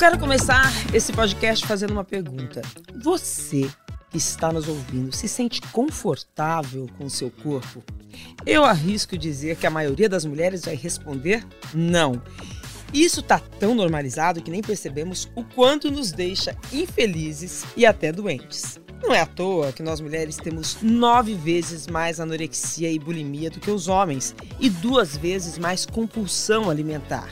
quero começar esse podcast fazendo uma pergunta. Você que está nos ouvindo se sente confortável com o seu corpo? Eu arrisco dizer que a maioria das mulheres vai responder não. Isso está tão normalizado que nem percebemos o quanto nos deixa infelizes e até doentes. Não é à toa que nós mulheres temos nove vezes mais anorexia e bulimia do que os homens e duas vezes mais compulsão alimentar.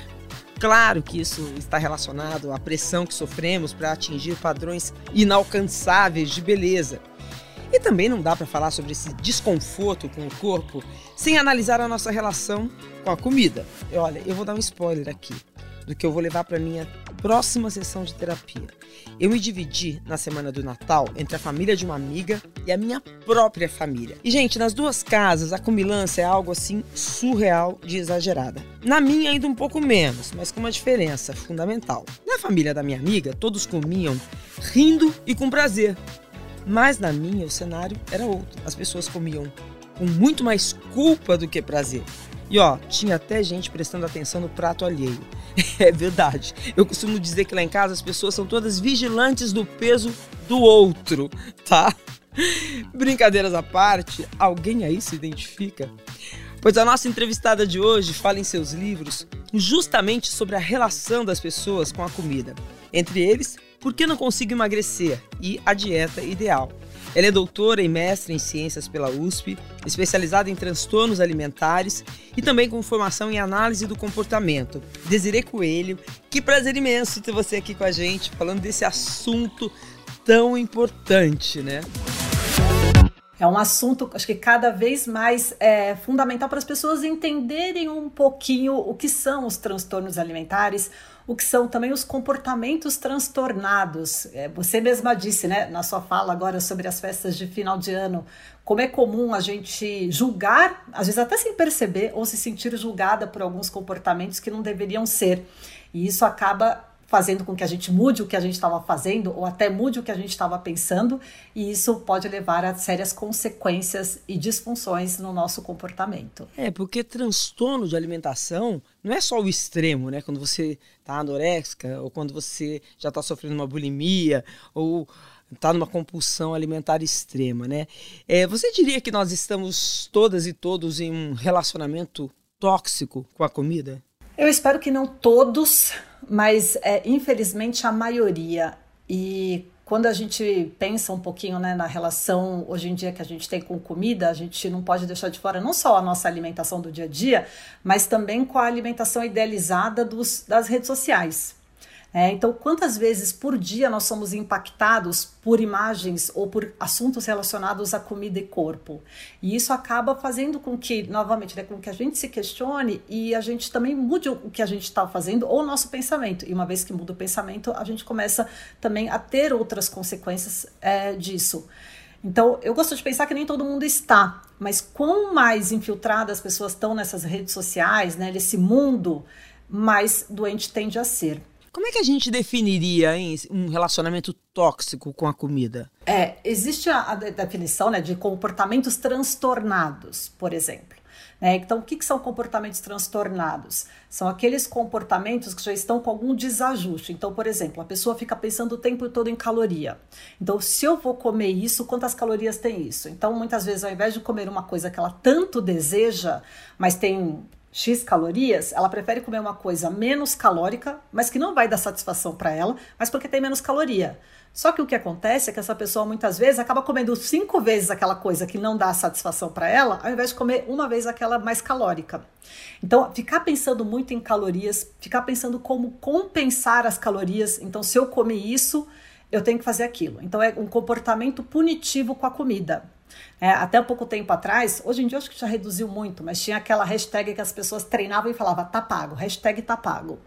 Claro que isso está relacionado à pressão que sofremos para atingir padrões inalcançáveis de beleza. E também não dá para falar sobre esse desconforto com o corpo sem analisar a nossa relação com a comida. Olha, eu vou dar um spoiler aqui do que eu vou levar para minha próxima sessão de terapia. Eu me dividi na semana do Natal entre a família de uma amiga e a minha própria família. E gente, nas duas casas a comilança é algo assim surreal de exagerada. Na minha ainda um pouco menos, mas com uma diferença fundamental. Na família da minha amiga, todos comiam rindo e com prazer. Mas na minha o cenário era outro. As pessoas comiam com muito mais culpa do que prazer. E ó, tinha até gente prestando atenção no prato alheio. É verdade. Eu costumo dizer que lá em casa as pessoas são todas vigilantes do peso do outro, tá? Brincadeiras à parte, alguém aí se identifica? Pois a nossa entrevistada de hoje fala em seus livros justamente sobre a relação das pessoas com a comida. Entre eles, por que não consigo emagrecer e a dieta ideal. Ela é doutora e mestre em ciências pela USP, especializada em transtornos alimentares e também com formação em análise do comportamento. Desirê Coelho, que prazer imenso ter você aqui com a gente, falando desse assunto tão importante, né? É um assunto, acho que cada vez mais é fundamental para as pessoas entenderem um pouquinho o que são os transtornos alimentares, o que são também os comportamentos transtornados. É, você mesma disse, né, na sua fala agora sobre as festas de final de ano, como é comum a gente julgar, às vezes até sem perceber, ou se sentir julgada por alguns comportamentos que não deveriam ser. E isso acaba fazendo com que a gente mude o que a gente estava fazendo ou até mude o que a gente estava pensando, e isso pode levar a sérias consequências e disfunções no nosso comportamento. É, porque transtorno de alimentação não é só o extremo, né? Quando você está anoréxica ou quando você já está sofrendo uma bulimia ou está numa compulsão alimentar extrema, né? É, você diria que nós estamos todas e todos em um relacionamento tóxico com a comida? Eu espero que não todos, mas é, infelizmente a maioria. E quando a gente pensa um pouquinho né, na relação hoje em dia que a gente tem com comida, a gente não pode deixar de fora não só a nossa alimentação do dia a dia, mas também com a alimentação idealizada dos, das redes sociais. É, então, quantas vezes por dia nós somos impactados por imagens ou por assuntos relacionados à comida e corpo? E isso acaba fazendo com que, novamente, né, com que a gente se questione e a gente também mude o que a gente está fazendo ou o nosso pensamento. E uma vez que muda o pensamento, a gente começa também a ter outras consequências é, disso. Então, eu gosto de pensar que nem todo mundo está, mas quanto mais infiltradas as pessoas estão nessas redes sociais, né, nesse mundo, mais doente tende a ser. Como é que a gente definiria hein, um relacionamento tóxico com a comida? É, existe a, a definição né, de comportamentos transtornados, por exemplo. Né? Então, o que, que, são comportamentos transtornados? São aqueles comportamentos que já estão com algum desajuste. Então, por exemplo, a pessoa fica pensando o tempo todo em caloria. Então, se eu vou comer isso, quantas calorias tem isso? Então, muitas vezes, ao invés de comer uma coisa que ela tanto deseja, mas tem X calorias, ela prefere comer uma coisa menos calórica, mas que não vai dar satisfação para ela, mas porque tem menos caloria. Só que o que acontece é que essa pessoa muitas vezes acaba comendo cinco vezes aquela coisa que não dá satisfação para ela, ao invés de comer uma vez aquela mais calórica. Então, ficar pensando muito em calorias, ficar pensando como compensar as calorias. Então, se eu comer isso, eu tenho que fazer aquilo. Então, é um comportamento punitivo com a comida. É, até um pouco tempo atrás, hoje em dia acho que já reduziu muito, mas tinha aquela hashtag que as pessoas treinavam e falavam tá pago, hashtag tá pago.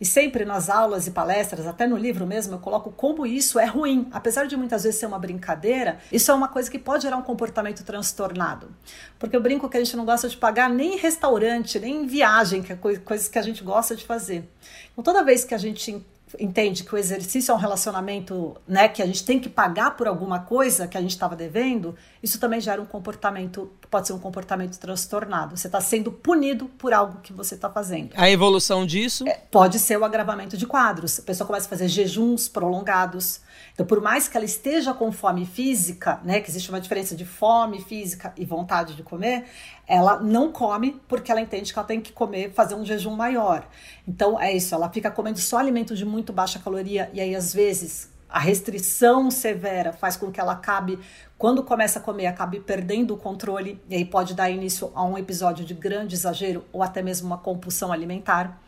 E sempre nas aulas e palestras, até no livro mesmo, eu coloco como isso é ruim. Apesar de muitas vezes ser uma brincadeira, isso é uma coisa que pode gerar um comportamento transtornado. Porque eu brinco que a gente não gosta de pagar nem em restaurante, nem em viagem, que é coisas que a gente gosta de fazer. Então toda vez que a gente entende que o exercício é um relacionamento, né, que a gente tem que pagar por alguma coisa que a gente estava devendo, isso também gera um comportamento, pode ser um comportamento transtornado. Você está sendo punido por algo que você está fazendo. A evolução disso? É, pode ser o agravamento de quadros. A pessoa começa a fazer jejuns prolongados. Então, por mais que ela esteja com fome física, né, que existe uma diferença de fome física e vontade de comer, ela não come porque ela entende que ela tem que comer, fazer um jejum maior. Então, é isso, ela fica comendo só alimentos de muito baixa caloria e aí às vezes a restrição severa faz com que ela acabe, quando começa a comer, acabe perdendo o controle e aí pode dar início a um episódio de grande exagero ou até mesmo uma compulsão alimentar.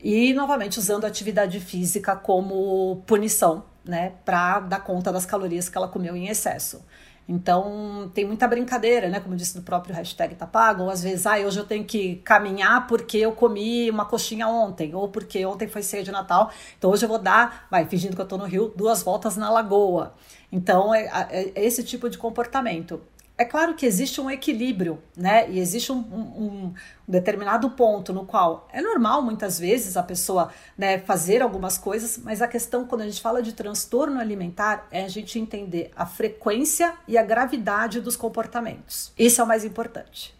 E novamente usando a atividade física como punição, né, para dar conta das calorias que ela comeu em excesso. Então, tem muita brincadeira, né? Como disse no próprio hashtag tá pago, ou às vezes, ah, hoje eu tenho que caminhar porque eu comi uma coxinha ontem, ou porque ontem foi ceia de Natal, então hoje eu vou dar, vai, fingindo que eu tô no Rio, duas voltas na lagoa. Então, é, é esse tipo de comportamento. É claro que existe um equilíbrio, né? E existe um, um, um, determinado ponto no qual é normal muitas vezes a pessoa né, fazer algumas coisas, mas a questão quando a gente fala de transtorno alimentar é a gente entender a frequência e a gravidade dos comportamentos. Isso é o mais importante.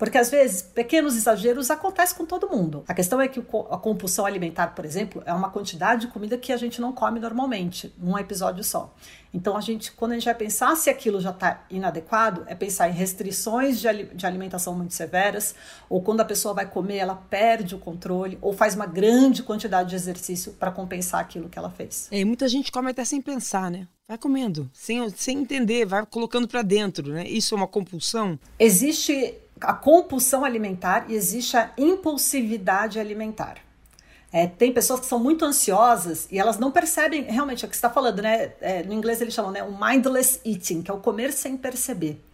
Porque às vezes pequenos exageros acontecem com todo mundo. A questão é que a compulsão alimentar, por exemplo, é uma quantidade de comida que a gente não come normalmente, num episódio só. Então a gente, quando a gente vai pensar se aquilo já está inadequado, é pensar em restrições de, de alimentação muito severas, ou quando a pessoa vai comer, ela perde o controle, ou faz uma grande quantidade de exercício para compensar aquilo que ela fez. É, e muita gente come até sem pensar, né? Vai comendo, sem, sem entender, vai colocando para dentro, né? Isso é uma compulsão? Existe a compulsão alimentar e existe a impulsividade alimentar. É, tem pessoas que são muito ansiosas e elas não percebem realmente o que está falando, né? É, no inglês eles chamam né, o mindless eating, que é o comer sem perceber.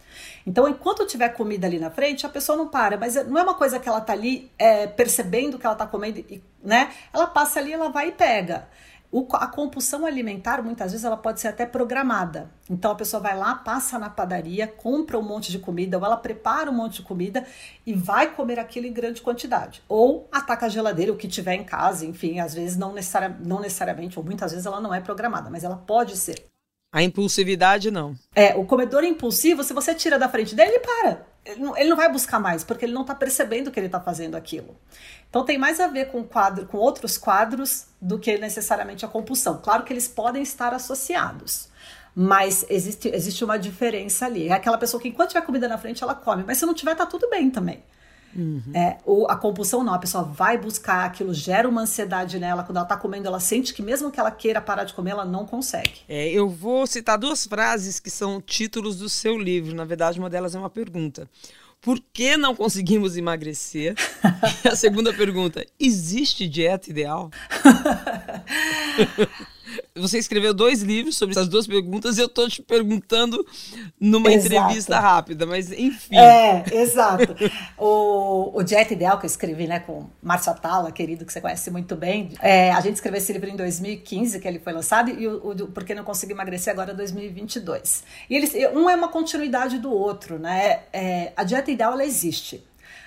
Então, enquanto tiver comida ali na frente, a pessoa não para, mas não é uma coisa que ela tá ali é, percebendo que ela tá comendo, né? Ela passa ali, ela vai e pega. O, a compulsão alimentar, muitas vezes, ela pode ser até programada. Então, a pessoa vai lá, passa na padaria, compra um monte de comida, ou ela prepara um monte de comida e vai comer aquilo em grande quantidade. Ou ataca a geladeira, o que tiver em casa, enfim, às vezes não, necessari não necessariamente, ou muitas vezes ela não é programada, mas ela pode ser. A impulsividade, não. É, o comedor impulsivo, se você tira da frente dele, ele para. Ele não, ele não vai buscar mais, porque ele não está percebendo que ele está fazendo aquilo. Então tem mais a ver com quadro, com outros quadros do que necessariamente a compulsão. Claro que eles podem estar associados, mas existe, existe uma diferença ali. É aquela pessoa que enquanto tiver comida na frente, ela come, mas se não tiver, tá tudo bem também. Uhum. É, ou a compulsão não, a pessoa vai buscar aquilo, gera uma ansiedade nela. Quando ela está comendo, ela sente que mesmo que ela queira parar de comer, ela não consegue. É, eu vou citar duas frases que são títulos do seu livro. Na verdade, uma delas é uma pergunta. Por que não conseguimos emagrecer? a segunda pergunta: existe dieta ideal? Você escreveu dois livros sobre essas duas perguntas e eu estou te perguntando numa exato. entrevista rápida, mas enfim. É, exato. o, o Dieta Ideal que eu escrevi né, com Márcio Atala, querido, que você conhece muito bem, é, a gente escreveu esse livro em 2015, que ele foi lançado, e o, o Por que Não Consegui Emagrecer agora é 2022. E eles, um é uma continuidade do outro, né? É, a Dieta Ideal, ela existe.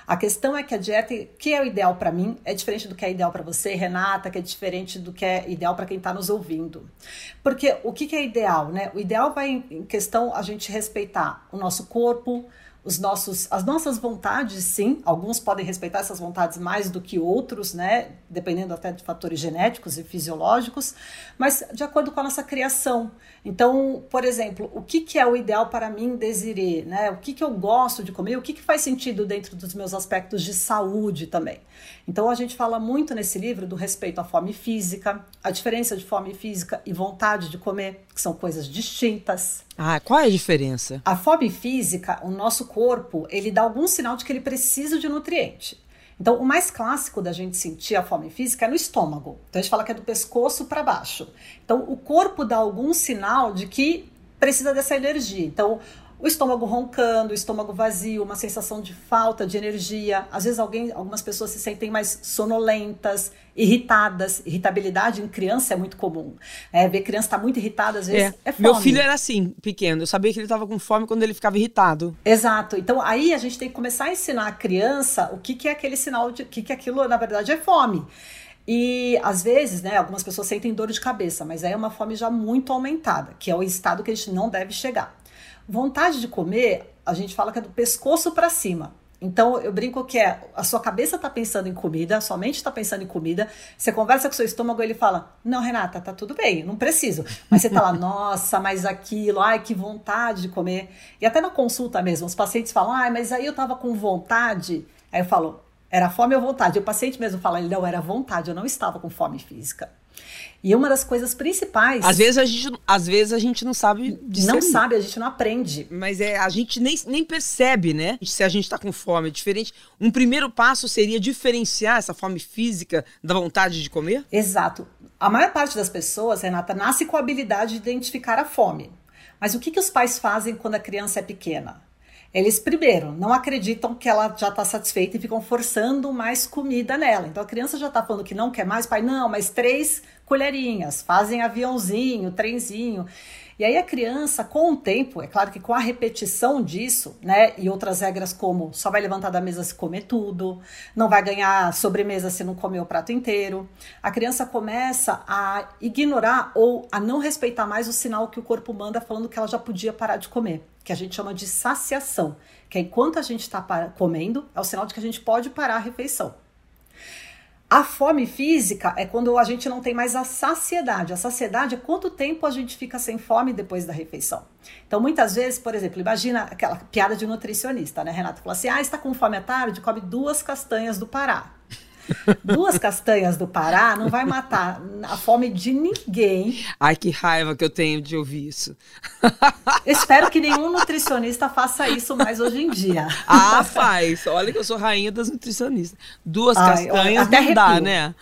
A questão é que a dieta, que é o ideal para mim, é diferente do que é ideal para você, Renata, que é diferente do que é ideal para quem está nos ouvindo. Porque o que, que é ideal, né? O ideal vai em questão a gente respeitar o nosso corpo, os nossos, as nossas vontades, sim. Alguns podem respeitar essas vontades mais do que outros, né? Dependendo até de fatores genéticos e fisiológicos, mas de acordo com a nossa criação. Então, por exemplo, o que, que é o ideal para mim, Desiree, né? O que, que eu gosto de comer? O que, que faz sentido dentro dos meus aspectos de saúde também? Então, a gente fala muito nesse livro do respeito à fome física, a diferença de fome física e vontade de comer, que são coisas distintas. Ah, qual é a diferença? A fome física, o nosso corpo, ele dá algum sinal de que ele precisa de nutriente. Então, o mais clássico da gente sentir a fome física é no estômago. Então, a gente fala que é do pescoço para baixo. Então, o corpo dá algum sinal de que precisa dessa energia. Então, o estômago roncando, o estômago vazio, uma sensação de falta de energia. Às vezes alguém, algumas pessoas se sentem mais sonolentas, irritadas. Irritabilidade em criança é muito comum. É, ver criança está muito irritada, às vezes é, é fome. Meu filho era assim, pequeno. Eu sabia que ele estava com fome quando ele ficava irritado. Exato. Então aí a gente tem que começar a ensinar a criança o que, que é aquele sinal de que, que aquilo, na verdade, é fome. E às vezes, né, algumas pessoas sentem dor de cabeça, mas aí é uma fome já muito aumentada, que é o estado que a gente não deve chegar. Vontade de comer, a gente fala que é do pescoço para cima. Então eu brinco que é a sua cabeça está pensando em comida, a sua mente está pensando em comida. Você conversa com o seu estômago, ele fala: "Não, Renata, tá tudo bem, não preciso". Mas você tá lá: "Nossa, mas aquilo, ai que vontade de comer". E até na consulta mesmo, os pacientes falam: "Ai, mas aí eu tava com vontade". Aí eu falo: "Era fome ou vontade?". O paciente mesmo fala: "Não, era vontade, eu não estava com fome física". E uma das coisas principais. Às vezes a gente, às vezes a gente não sabe discernir. Não sabe, a gente não aprende. Mas é, a gente nem, nem percebe, né? Se a gente está com fome. É diferente. Um primeiro passo seria diferenciar essa fome física da vontade de comer? Exato. A maior parte das pessoas, Renata, nasce com a habilidade de identificar a fome. Mas o que, que os pais fazem quando a criança é pequena? Eles, primeiro, não acreditam que ela já está satisfeita e ficam forçando mais comida nela. Então a criança já está falando que não quer mais, pai, não, mas três colherinhas, fazem aviãozinho, trenzinho. E aí a criança, com o tempo, é claro que com a repetição disso, né, e outras regras como só vai levantar da mesa se comer tudo, não vai ganhar sobremesa se não comer o prato inteiro, a criança começa a ignorar ou a não respeitar mais o sinal que o corpo manda falando que ela já podia parar de comer, que a gente chama de saciação, que é enquanto a gente está comendo, é o sinal de que a gente pode parar a refeição. A fome física é quando a gente não tem mais a saciedade. A saciedade é quanto tempo a gente fica sem fome depois da refeição. Então, muitas vezes, por exemplo, imagina aquela piada de nutricionista, né? Renato fala assim: ah, está com fome à tarde? Come duas castanhas do Pará. Duas castanhas do Pará não vai matar a fome de ninguém. Ai, que raiva que eu tenho de ouvir isso. Espero que nenhum nutricionista faça isso mais hoje em dia. Ah, faz. Olha que eu sou rainha das nutricionistas. Duas Ai, castanhas não arrepio. dá, né?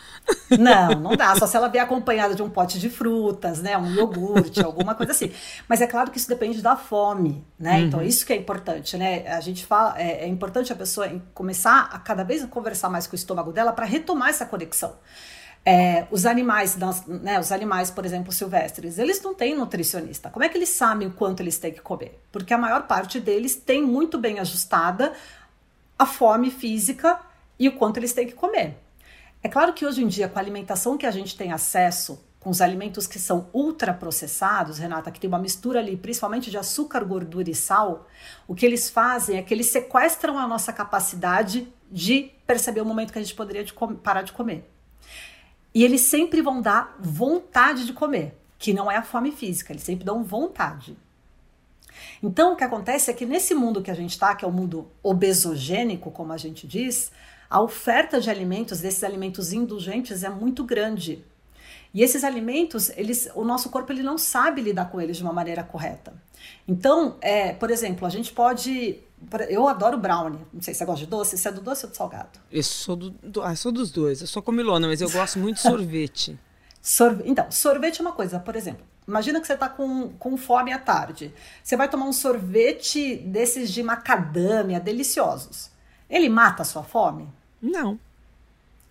Não, não dá. Só se ela vier acompanhada de um pote de frutas, né? Um iogurte, alguma coisa assim. Mas é claro que isso depende da fome, né? Uhum. Então, isso que é importante, né? A gente fala, é, é importante a pessoa começar a cada vez conversar mais com o estômago dela para retomar essa conexão. É, os animais, né, os animais, por exemplo, silvestres, eles não têm nutricionista. Como é que eles sabem o quanto eles têm que comer? Porque a maior parte deles tem muito bem ajustada a fome física e o quanto eles têm que comer. É claro que hoje em dia, com a alimentação que a gente tem acesso, com os alimentos que são ultraprocessados, Renata, que tem uma mistura ali, principalmente de açúcar, gordura e sal, o que eles fazem é que eles sequestram a nossa capacidade de perceber o momento que a gente poderia de parar de comer. E eles sempre vão dar vontade de comer, que não é a fome física, eles sempre dão vontade. Então, o que acontece é que nesse mundo que a gente está, que é o um mundo obesogênico, como a gente diz, a oferta de alimentos, desses alimentos indulgentes, é muito grande. E esses alimentos, eles, o nosso corpo ele não sabe lidar com eles de uma maneira correta. Então, é, por exemplo, a gente pode eu adoro brownie. Não sei se você gosta de doce. Você é do doce ou do salgado? Eu sou, do, do ah, sou dos dois. Eu sou comilona, mas eu gosto muito de sorvete. Sorve... Então, sorvete é uma coisa. Por exemplo, imagina que você está com, com fome à tarde. Você vai tomar um sorvete desses de macadâmia, deliciosos. Ele mata a sua fome? Não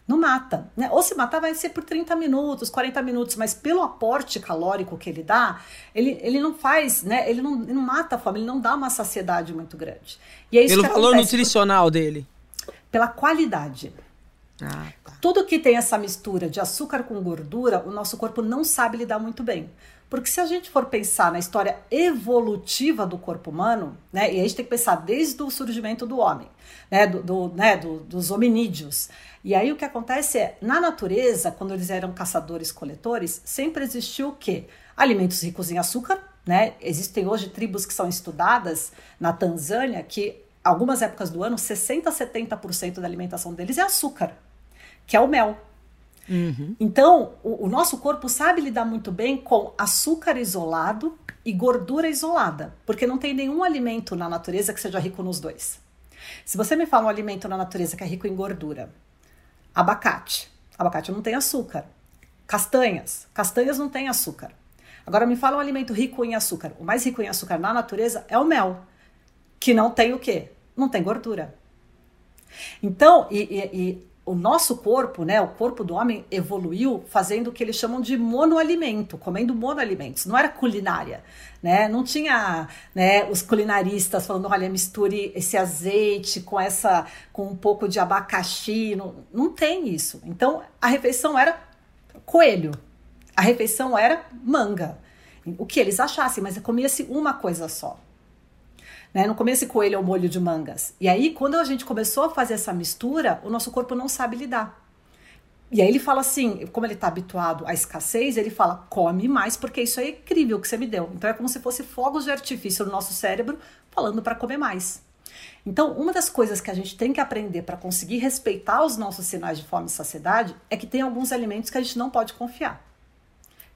não mata. Né? Ou se matar, vai ser por 30 minutos, 40 minutos, mas pelo aporte calórico que ele dá, ele, ele não faz, né? Ele não, ele não mata a fome, ele não dá uma saciedade muito grande. E é isso pelo valor nutricional por... dele. Pela qualidade. Ah, tá. Tudo que tem essa mistura de açúcar com gordura, o nosso corpo não sabe lidar muito bem. Porque se a gente for pensar na história evolutiva do corpo humano, né, e a gente tem que pensar desde o surgimento do homem, né, do, do né, do, dos hominídeos. E aí o que acontece é, na natureza, quando eles eram caçadores-coletores, sempre existiu o quê? Alimentos ricos em açúcar, né? Existem hoje tribos que são estudadas na Tanzânia que algumas épocas do ano 60 a 70% da alimentação deles é açúcar, que é o mel. Uhum. Então, o, o, nosso corpo sabe lidar muito bem com açúcar isolado e gordura isolada, porque não tem nenhum alimento na natureza que seja rico nos dois. Se você me fala um alimento na natureza que é rico em gordura, abacate, abacate não tem açúcar. Castanhas, castanhas não tem açúcar. Agora me fala um alimento rico em açúcar. O mais rico em açúcar na natureza é o mel, que não tem o quê? Não tem gordura. Então, e, e, e o nosso corpo, né, o corpo do homem evoluiu fazendo o que eles chamam de monoalimento, comendo monoalimentos. Não era culinária, né? Não tinha, né, os culinaristas falando, olha, misture esse azeite com essa com um pouco de abacaxi, não, não tem isso. Então, a refeição era coelho. A refeição era manga. O que eles achassem, mas comia-se uma coisa só. Né? Não comia esse coelho ao molho de mangas. E aí, quando a gente começou a fazer essa mistura, o nosso corpo não sabe lidar. E aí ele fala assim, como ele está habituado à escassez, ele fala, come mais, porque isso é incrível que você me deu. Então é como se fosse fogos de artifício no nosso cérebro falando para comer mais. Então, uma das coisas que a gente tem que aprender para conseguir respeitar os nossos sinais de fome e saciedade é que tem alguns alimentos que a gente não pode confiar.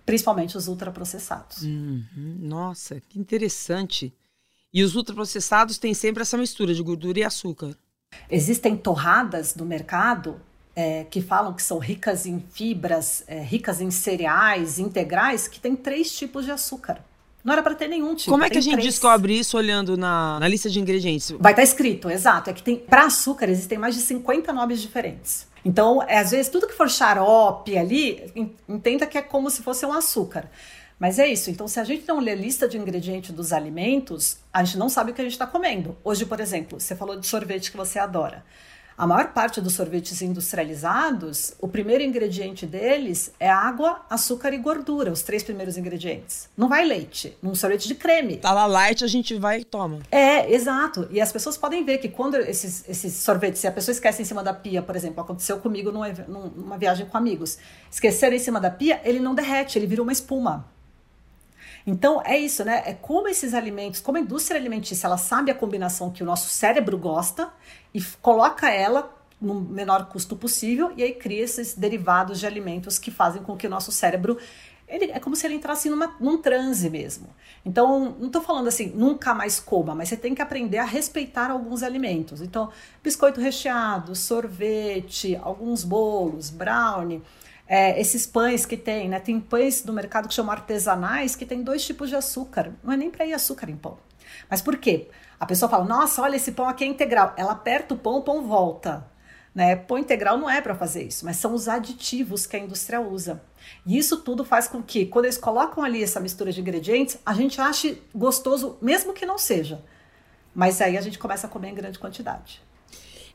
Principalmente os ultraprocessados. Uhum. Nossa, que interessante. E os ultraprocessados têm sempre essa mistura de gordura e açúcar. Existem torradas no mercado é, que falam que são ricas em fibras, é, ricas em cereais integrais, que tem três tipos de açúcar. Não era para ter nenhum tipo. Como é que a gente três. descobre isso olhando na, na lista de ingredientes? Vai estar tá escrito, exato. É que tem para açúcar existem mais de 50 nomes diferentes. Então, é, às vezes, tudo que for xarope ali, entenda que é como se fosse um açúcar. Mas é isso. Então, se a gente não lê a lista de ingredientes dos alimentos, a gente não sabe o que a gente está comendo. Hoje, por exemplo, você falou de sorvete que você adora. A maior parte dos sorvetes industrializados, o primeiro ingrediente deles é água, açúcar e gordura, os três primeiros ingredientes. Não vai leite, num sorvete de creme. Tá lá light, a gente vai e toma. É, exato. E as pessoas podem ver que quando esses, esses sorvetes, se a pessoa esquece em cima da pia, por exemplo, aconteceu comigo numa, numa viagem com amigos, esqueceram em cima da pia, ele não derrete, ele vira uma espuma. Então é isso, né? É como esses alimentos, como a indústria alimentícia, ela sabe a combinação que o nosso cérebro gosta e coloca ela no menor custo possível e aí cria esses derivados de alimentos que fazem com que o nosso cérebro ele, é como se ele entrasse numa, num transe mesmo. Então, não estou falando assim, nunca mais coma, mas você tem que aprender a respeitar alguns alimentos. Então, biscoito recheado, sorvete, alguns bolos, brownie é, esses pães que tem, né? Tem pães no mercado que chamam artesanais que tem dois tipos de açúcar. Não é nem para ir açúcar em pão. Mas por quê? A pessoa fala: "Nossa, olha esse pão aqui é integral". Ela aperta o pão, o pão volta. Né? Pão integral não é para fazer isso, mas são os aditivos que a indústria usa. E isso tudo faz com que, quando eles colocam ali essa mistura de ingredientes, a gente ache gostoso, mesmo que não seja. Mas aí a gente começa a comer em grande quantidade.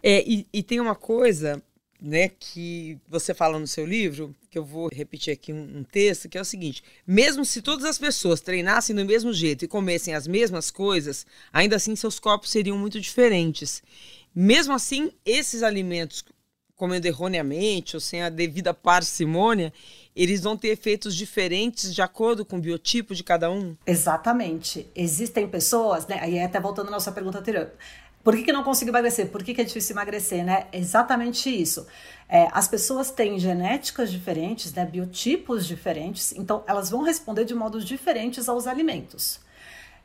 É, e, e tem uma coisa né, que você fala no seu livro, que eu vou repetir aqui um, um, texto, que é o seguinte: mesmo se todas as pessoas treinassem do mesmo jeito e comessem as mesmas coisas, ainda assim seus corpos seriam muito diferentes. Mesmo assim, esses alimentos, comendo erroneamente ou sem a devida parcimônia, eles vão ter efeitos diferentes de acordo com o biotipo de cada um? Exatamente. Existem pessoas, né? Aí até voltando à nossa pergunta anterior. Por que, que não consigo emagrecer? Por que, que é difícil emagrecer, né? exatamente isso. É, as pessoas têm genéticas diferentes, né? biotipos diferentes, então elas vão responder de modos diferentes aos alimentos.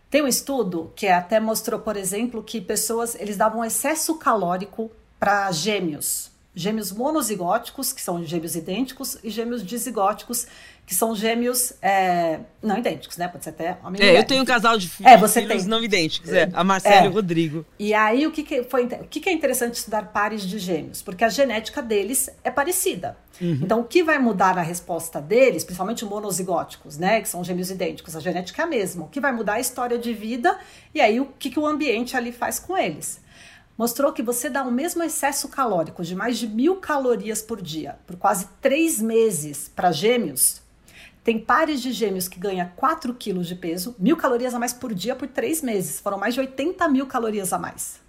Tem um estudo que até mostrou, por exemplo, que pessoas eles davam excesso calórico para gêmeos, gêmeos monozigóticos, que são gêmeos idênticos, e gêmeos dizigóticos, que são gêmeos é, não idênticos, né? Pode ser até homem É, eu tenho um casal de é, você filhos tem. não idênticos, é, a Marcela é. e o Rodrigo. E aí, o que, que foi o que, que é interessante estudar pares de gêmeos? Porque a genética deles é parecida. Uhum. Então, o que vai mudar na resposta deles, principalmente monozigóticos, né? Que são gêmeos idênticos, a genética é a mesma. O que vai mudar é a história de vida e aí o que, que o ambiente ali faz com eles mostrou que você dá o mesmo excesso calórico de mais de mil calorias por dia por quase três meses para gêmeos. Tem pares de gêmeos que ganham 4 quilos de peso, mil calorias a mais por dia por três meses. Foram mais de 80 mil calorias a mais.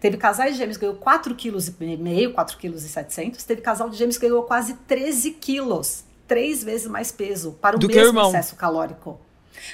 Teve casais de gêmeos que ganhou 4 quilos e meio, 4 quilos e 700. Teve casal de gêmeos que ganhou quase 13 quilos, três vezes mais peso para o Do mesmo excesso calórico.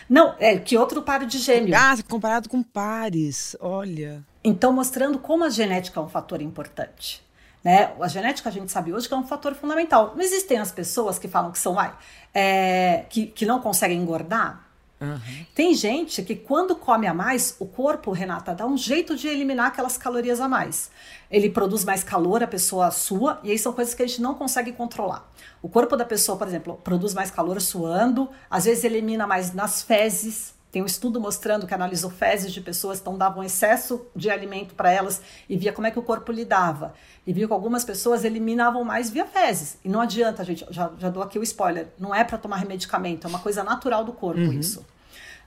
Não, é que outro par de gêmeos. Ah, comparado com pares, olha. Então, mostrando como a genética é um fator importante. Né? A genética a gente sabe hoje que é um fator fundamental. Não existem as pessoas que falam que são ai, é, que, que não conseguem engordar. Uhum. Tem gente que quando come a mais, o corpo, Renata, dá um jeito de eliminar aquelas calorias a mais. Ele produz mais calor, a pessoa sua, e aí são coisas que a gente não consegue controlar. O corpo da pessoa, por exemplo, produz mais calor suando, às vezes elimina mais nas fezes, Tem um estudo mostrando que analisou fezes de pessoas que então davam excesso de alimento para elas e via como é que o corpo lidava. E viu que algumas pessoas eliminavam mais via fezes. E não adianta, gente, já, já dou aqui o spoiler, não é para tomar medicamento, é uma coisa natural do corpo uhum. isso.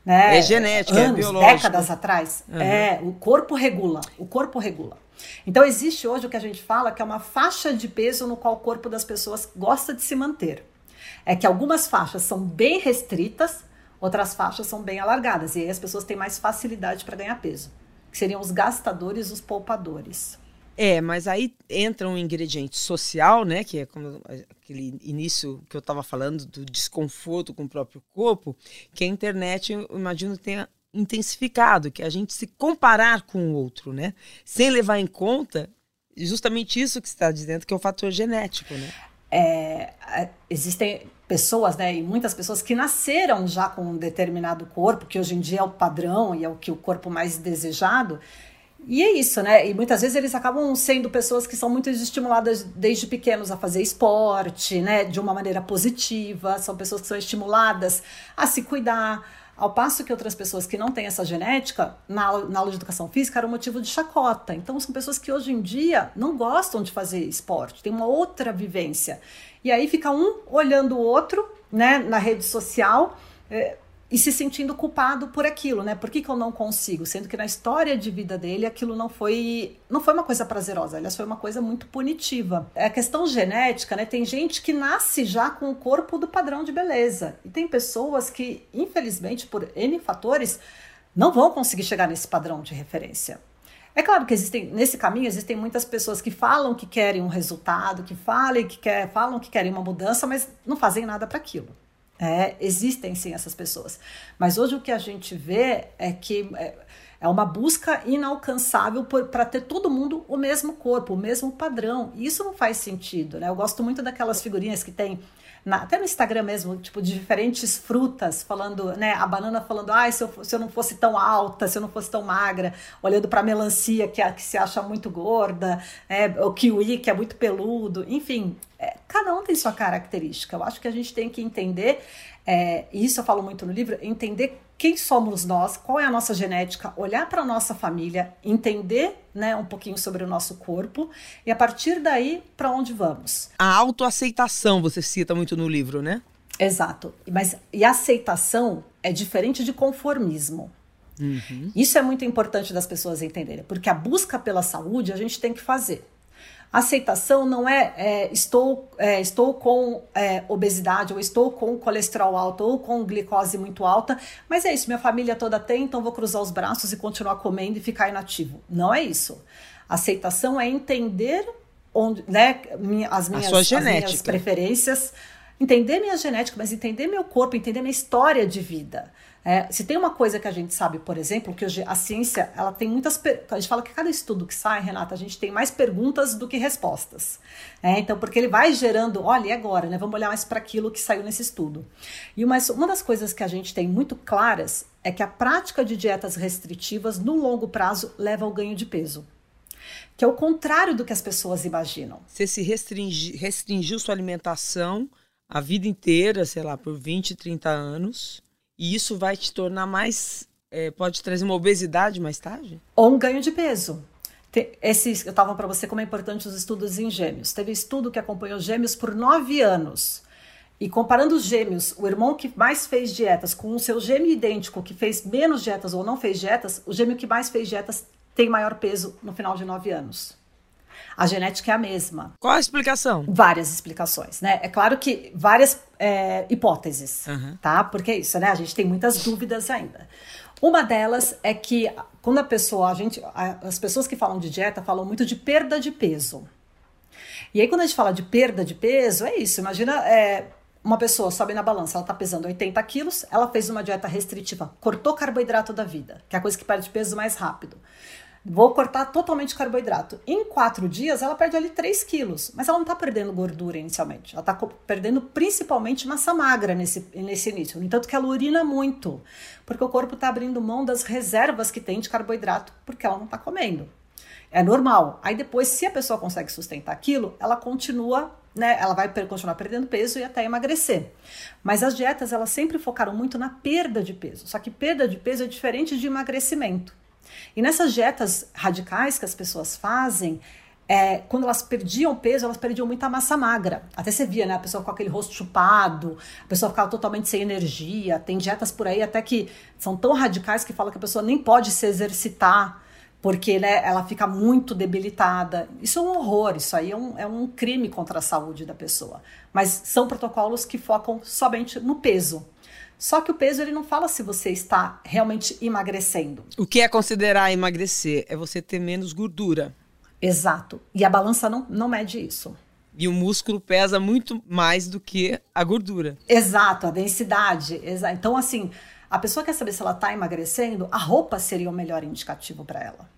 Né? É genética, é Anos, é biológico. décadas atrás. Uhum. É, o corpo regula, o corpo regula. Então existe hoje o que a gente fala que é uma faixa de peso no qual o corpo das pessoas gosta de se manter. É que algumas faixas são bem restritas, outras faixas são bem alargadas, e aí as pessoas têm mais facilidade para ganhar peso, que seriam os gastadores os poupadores. É, mas aí entra um ingrediente social, né? Que é como aquele início que eu estava falando do desconforto com o próprio corpo, que a internet, eu imagino, tenha intensificado, que é a gente se comparar com o outro, né? Sem levar em conta justamente isso que está dizendo, que é o fator genético, né? É, é, existem pessoas, né, e muitas pessoas que nasceram já com um determinado corpo, que hoje em dia é o padrão e é o que o corpo mais desejado, e é isso, né? E muitas vezes eles acabam sendo pessoas que são muito estimuladas desde pequenos a fazer esporte, né? De uma maneira positiva, são pessoas que são estimuladas a se cuidar. Ao passo que outras pessoas que não têm essa genética, na, na aula de educação física, era um motivo de chacota. Então, são pessoas que hoje em dia não gostam de fazer esporte, tem uma outra vivência. E aí fica um olhando o outro, né, na rede social, é, e se sentindo culpado por aquilo, né? Por que, que eu não consigo? Sendo que na história de vida dele aquilo não foi não foi uma coisa prazerosa, aliás, foi uma coisa muito punitiva. É a questão genética, né? Tem gente que nasce já com o corpo do padrão de beleza. E tem pessoas que, infelizmente, por N fatores, não vão conseguir chegar nesse padrão de referência. É claro que existem nesse caminho existem muitas pessoas que falam que querem um resultado, que falam que quer, falam que querem uma mudança, mas não fazem nada para aquilo. É, existem sim essas pessoas. Mas hoje o que a gente vê é que é, é uma busca inalcançável para ter todo mundo o mesmo corpo, o mesmo padrão. E isso não faz sentido, né? Eu gosto muito daquelas figurinhas que tem na, até no Instagram mesmo, tipo, de diferentes frutas, falando, né? A banana falando, ai, ah, se, eu, se eu não fosse tão alta, se eu não fosse tão magra, olhando para a melancia, que, que se acha muito gorda, é, o kiwi, que é muito peludo, enfim, é, cada um tem sua característica. Eu acho que a gente tem que entender, é, e isso eu falo muito no livro, entender quem somos nós, qual é a nossa genética, olhar para a nossa família, entender né, um pouquinho sobre o nosso corpo e a partir daí para onde vamos. A autoaceitação você cita muito no livro, né? Exato. Mas e aceitação é diferente de conformismo. Uhum. Isso é muito importante das pessoas entenderem, porque a busca pela saúde a gente tem que fazer. Aceitação não é, é estou, é, estou com é, obesidade, ou estou com colesterol alto, ou com glicose muito alta, mas é isso, minha família toda tem, então vou cruzar os braços e continuar comendo e ficar inativo. Não é isso. Aceitação é entender onde, né, minha, as, minhas, as minhas preferências, entender minha genética, mas entender meu corpo, entender minha história de vida. É, se tem uma coisa que a gente sabe, por exemplo, que hoje a ciência ela tem muitas. A gente fala que cada estudo que sai, Renata, a gente tem mais perguntas do que respostas. É, então, porque ele vai gerando, olha, e agora, né? Vamos olhar mais para aquilo que saiu nesse estudo. E uma, uma das coisas que a gente tem muito claras é que a prática de dietas restritivas no longo prazo leva ao ganho de peso que é o contrário do que as pessoas imaginam. Você se restringi, restringiu sua alimentação a vida inteira, sei lá, por 20, 30 anos, e isso vai te tornar mais. É, pode trazer uma obesidade mais tarde? Ou um ganho de peso. Esse, eu estava para você como é importante os estudos em gêmeos. Teve estudo que acompanhou gêmeos por nove anos. E comparando os gêmeos, o irmão que mais fez dietas com o seu gêmeo idêntico que fez menos dietas ou não fez dietas, o gêmeo que mais fez dietas tem maior peso no final de nove anos. A genética é a mesma. Qual a explicação? Várias explicações, né? É claro que várias é, hipóteses, uhum. tá? Porque é isso, né? A gente tem muitas dúvidas ainda. Uma delas é que quando a pessoa, a gente, as pessoas que falam de dieta falam muito de perda de peso. E aí quando a gente fala de perda de peso, é isso. Imagina é, uma pessoa sobe na balança, ela tá pesando 80 quilos, ela fez uma dieta restritiva, cortou carboidrato da vida, que é a coisa que perde peso mais rápido. Vou cortar totalmente carboidrato. Em quatro dias, ela perde ali 3 quilos. Mas ela não está perdendo gordura inicialmente. Ela está perdendo principalmente massa magra nesse, nesse início. No entanto, que ela urina muito. Porque o corpo está abrindo mão das reservas que tem de carboidrato, porque ela não está comendo. É normal. Aí depois, se a pessoa consegue sustentar aquilo, ela continua né, ela vai continuar perdendo peso e até emagrecer. Mas as dietas, elas sempre focaram muito na perda de peso. Só que perda de peso é diferente de emagrecimento. E nessas dietas radicais que as pessoas fazem, é, quando elas perdiam peso, elas perdiam muita massa magra. Até você via, né? A pessoa com aquele rosto chupado, a pessoa ficava totalmente sem energia. Tem dietas por aí até que são tão radicais que falam que a pessoa nem pode se exercitar porque né, ela fica muito debilitada. Isso é um horror, isso aí é um, é um crime contra a saúde da pessoa. Mas são protocolos que focam somente no peso. Só que o peso ele não fala se você está realmente emagrecendo. O que é considerar emagrecer? É você ter menos gordura. Exato. E a balança não, não mede isso. E o músculo pesa muito mais do que a gordura. Exato, a densidade. Exa então, assim, a pessoa quer saber se ela está emagrecendo, a roupa seria o melhor indicativo para ela.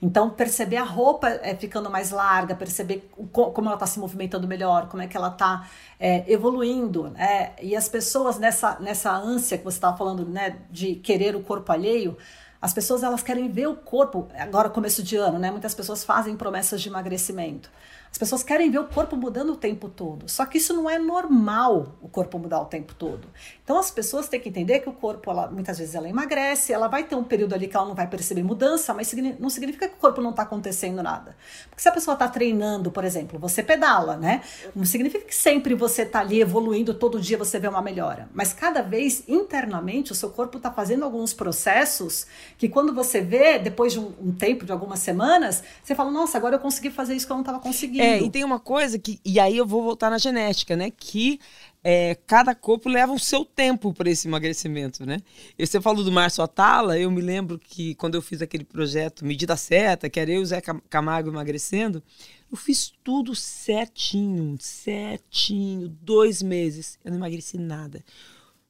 Então, perceber a roupa é, ficando mais larga, perceber como ela está se movimentando melhor, como é que ela está é, evoluindo. Né? E as pessoas, nessa, nessa ânsia que você estava falando, né, de querer o corpo alheio, as pessoas elas querem ver o corpo, agora começo de ano, né? Muitas pessoas fazem promessas de emagrecimento. As pessoas querem ver o corpo mudando o tempo todo. Só que isso não é normal, o corpo mudar o tempo todo. Então as pessoas têm que entender que o corpo, ela, muitas vezes ela emagrece, ela vai ter um período ali que ela não vai perceber mudança, mas não significa que o corpo não está acontecendo nada. Porque se a pessoa está treinando, por exemplo, você pedala, né? Não significa que sempre você está ali evoluindo, todo dia você vê uma melhora. Mas cada vez internamente o seu corpo está fazendo alguns processos que quando você vê, depois de um, um tempo, de algumas semanas, você fala, nossa, agora eu consegui fazer isso que eu não estava conseguindo. É, e tem uma coisa que. E aí eu vou voltar na genética, né? Que é, cada corpo leva o seu tempo para esse emagrecimento, né? E você falou do Márcio Atala, eu me lembro que quando eu fiz aquele projeto Medida Certa, que era eu e o Zé Camargo emagrecendo, eu fiz tudo certinho, certinho, dois meses. Eu não emagreci nada.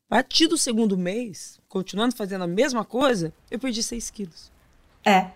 A partir do segundo mês, continuando fazendo a mesma coisa, eu perdi 6 quilos. É.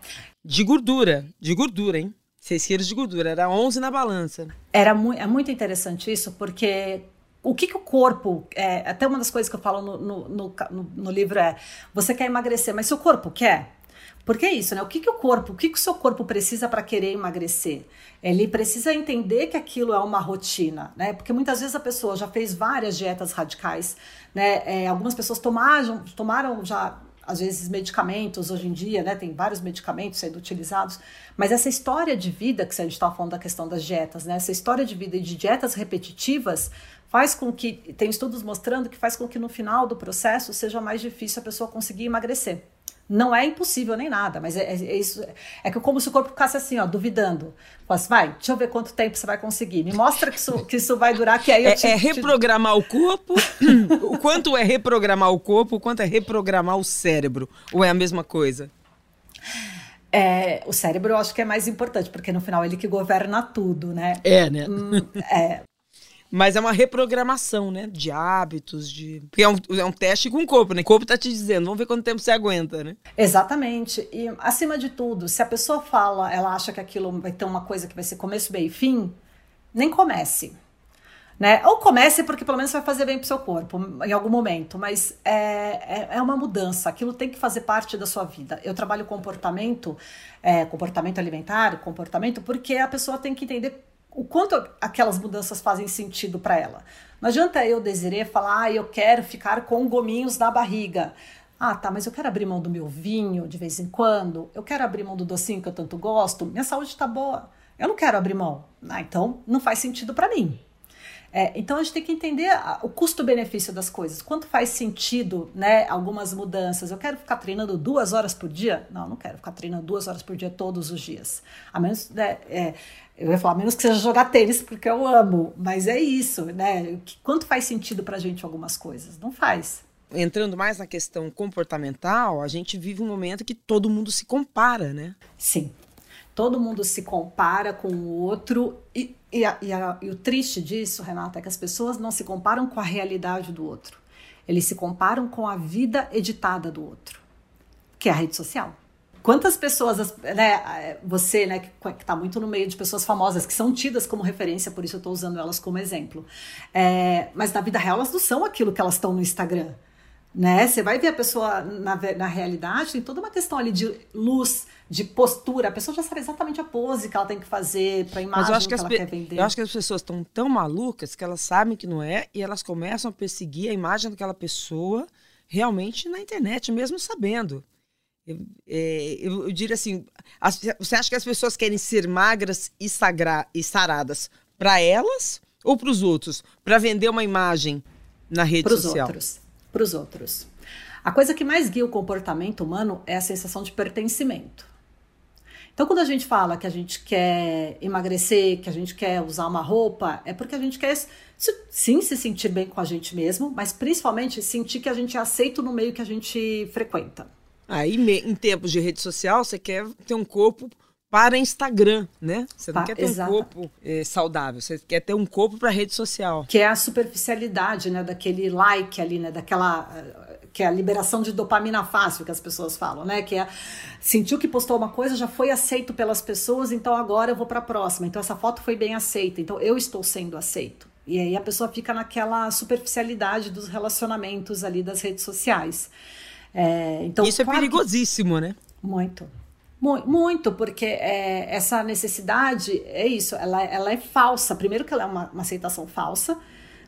De gordura, de gordura, hein? 6 quilos de gordura, era 11 na balança. Era mu é muito interessante isso, porque o que, que o corpo. É, até uma das coisas que eu falo no, no, no, no, livro é: você quer emagrecer, mas seu corpo quer? Porque é isso, né? O que, que o corpo, o que, que o seu corpo precisa para querer emagrecer? Ele precisa entender que aquilo é uma rotina, né? Porque muitas vezes a pessoa já fez várias dietas radicais, né? É, algumas pessoas tomaram, tomaram já às vezes medicamentos hoje em dia, né? Tem vários medicamentos sendo utilizados, mas essa história de vida que a gente estava falando da questão das dietas, né? Essa história de vida e de dietas repetitivas faz com que tem estudos mostrando que faz com que no final do processo seja mais difícil a pessoa conseguir emagrecer. Não é impossível nem nada, mas é, é, é isso. É que como se o corpo ficasse assim, ó, duvidando. Mas vai, deixa eu ver quanto tempo você vai conseguir. Me mostra que isso, que isso vai durar, que aí eu é, te, é reprogramar te... o corpo? o quanto é reprogramar o corpo, o quanto é reprogramar o cérebro? Ou é a mesma coisa? É, o cérebro eu acho que é mais importante, porque no final ele que governa tudo, né? É, né? Hum, é, mas é uma reprogramação, né? De hábitos, de. Porque é um, é um teste com o corpo, né? O corpo tá te dizendo, vamos ver quanto tempo você aguenta, né? Exatamente. E acima de tudo, se a pessoa fala, ela acha que aquilo vai ter uma coisa que vai ser começo, meio e fim, nem comece. Né? Ou comece porque pelo menos vai fazer bem pro seu corpo em algum momento, mas é, é, é, uma mudança, aquilo tem que fazer parte da sua vida. Eu trabalho comportamento, é, comportamento alimentar, comportamento, porque a pessoa tem que entender o quanto aquelas mudanças fazem sentido para ela. Não adianta eu desejar falar, ah, eu quero ficar com gominhos na barriga. Ah, tá, mas eu quero abrir mão do meu vinho de vez em quando, eu quero abrir mão do docinho que eu tanto gosto, minha saúde está boa, eu não quero abrir mão. Ah, então não faz sentido para mim. É, então a gente tem que entender o custo-benefício das coisas. Quanto faz sentido, né? Algumas mudanças. Eu quero ficar treinando duas horas por dia? Não, não quero ficar treinando duas horas por dia todos os dias. A menos, né, é, eu ia falar, menos que seja jogar tênis, porque eu amo. Mas é isso, né? Quanto faz sentido pra gente algumas coisas? Não faz. Entrando mais na questão comportamental, a gente vive um momento que todo mundo se compara, né? Sim. Todo mundo se compara com o outro e e, a, e, a, e o triste disso, Renata, é que as pessoas não se comparam com a realidade do outro. Eles se comparam com a vida editada do outro, que é a rede social. Quantas pessoas, né, você, né, que está muito no meio de pessoas famosas, que são tidas como referência, por isso eu estou usando elas como exemplo. É, mas na vida real elas não são aquilo que elas estão no Instagram. né? Você vai ver a pessoa na, na realidade, tem toda uma questão ali de luz, de postura. A pessoa já sabe exatamente a pose que ela tem que fazer para a imagem que, que ela quer vender. Eu acho que as pessoas estão tão malucas que elas sabem que não é e elas começam a perseguir a imagem daquela pessoa realmente na internet, mesmo sabendo. Eu, é, eu, eu, diria assim: as, você acha que as pessoas querem ser magras e, sagra, e saradas para elas ou para os outros? Para vender uma imagem na rede pros social? Para os outros. Para os outros. A coisa que mais guia o comportamento humano é a sensação de pertencimento. Então, quando a gente fala que a gente quer emagrecer, que a gente quer usar uma roupa, é porque a gente quer sim se sentir bem com a gente mesmo, mas principalmente sentir que a gente é aceito no meio que a gente frequenta. Aí, em tempos de rede social, você quer ter um corpo para Instagram, né? Você não quer ter exato. um corpo é, saudável, você quer ter um corpo para rede social. Que é a superficialidade, né? Daquele like ali, né? Daquela que é a liberação de dopamina fácil que as pessoas falam, né? Que é sentiu que postou uma coisa, já foi aceito pelas pessoas, então agora eu vou para a próxima. Então essa foto foi bem aceita, então eu estou sendo aceito. E aí a pessoa fica naquela superficialidade dos relacionamentos ali das redes sociais. É, então, Isso é perigosíssimo, que... né? Muito. Muito, porque é, essa necessidade é isso, ela, ela é falsa. Primeiro que ela é uma, uma aceitação falsa,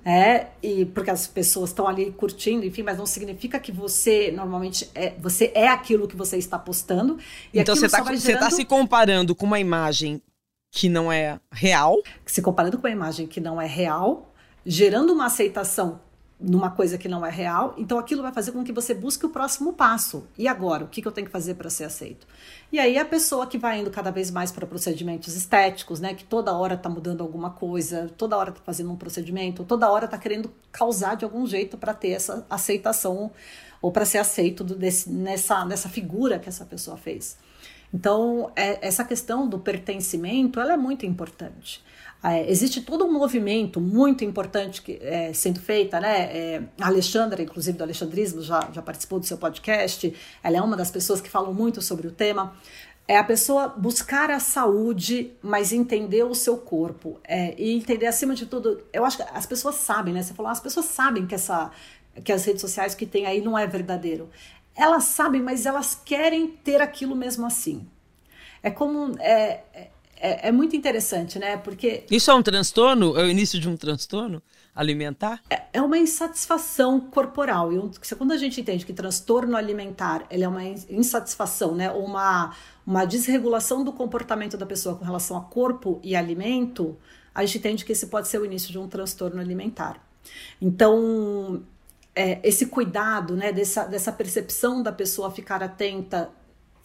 é, e porque as pessoas estão ali curtindo, enfim, mas não significa que você normalmente é, você é aquilo que você está postando. então você está gerando... tá se comparando com uma imagem que não é real. Se comparando com uma imagem que não é real, gerando uma aceitação numa coisa que não é real, então aquilo vai fazer com que você busque o próximo passo. E agora, o que, que eu tenho que fazer para ser aceito? E aí a pessoa que vai indo cada vez mais para procedimentos estéticos, né, que toda hora está mudando alguma coisa, toda hora está fazendo um procedimento, toda hora está querendo causar de algum jeito para ter essa aceitação ou para ser aceito desse, nessa, nessa figura que essa pessoa fez. Então, é, essa questão do pertencimento, ela é muito importante. É, existe todo um movimento muito importante que, é, sendo feita, né? É, a Alexandra, inclusive do Alexandrismo, já, já participou do seu podcast, ela é uma das pessoas que falam muito sobre o tema. É a pessoa buscar a saúde, mas entender o seu corpo. É, e entender, acima de tudo, eu acho que as pessoas sabem, né? Você falou, as pessoas sabem que, essa, que as redes sociais que tem aí não é verdadeiro. Elas sabem, mas elas querem ter aquilo mesmo assim. É como. É, é é, muito interessante, né? Porque. Isso é um transtorno? É o início de um transtorno alimentar? É, é uma insatisfação corporal. E quando a gente entende que transtorno alimentar ele é uma insatisfação, né? Uma, uma desregulação do comportamento da pessoa com relação a corpo e alimento, a gente entende que esse pode ser o início de um transtorno alimentar. Então, é, esse cuidado, né, dessa, dessa percepção da pessoa ficar atenta,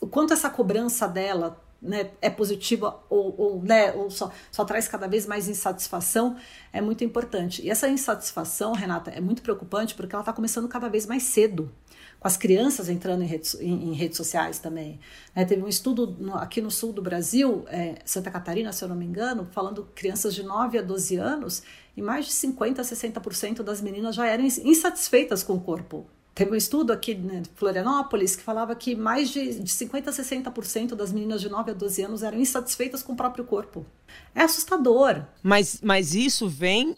o quanto essa cobrança dela né, é positiva ou, ou, né, ou só, só traz cada vez mais insatisfação, é muito importante. E essa insatisfação, Renata, é muito preocupante porque ela está começando cada vez mais cedo, com as crianças entrando em redes, em, em redes sociais também. É, teve um estudo no, aqui no sul do Brasil, é, Santa Catarina, se eu não me engano, falando crianças de 9 a 12 anos, e mais de 50% a 60% das meninas já eram insatisfeitas com o corpo Teve um estudo aqui em Florianópolis que falava que mais de, de 50% a 60% das meninas de 9 a 12 anos eram insatisfeitas com o próprio corpo. É assustador. Mas, mas isso vem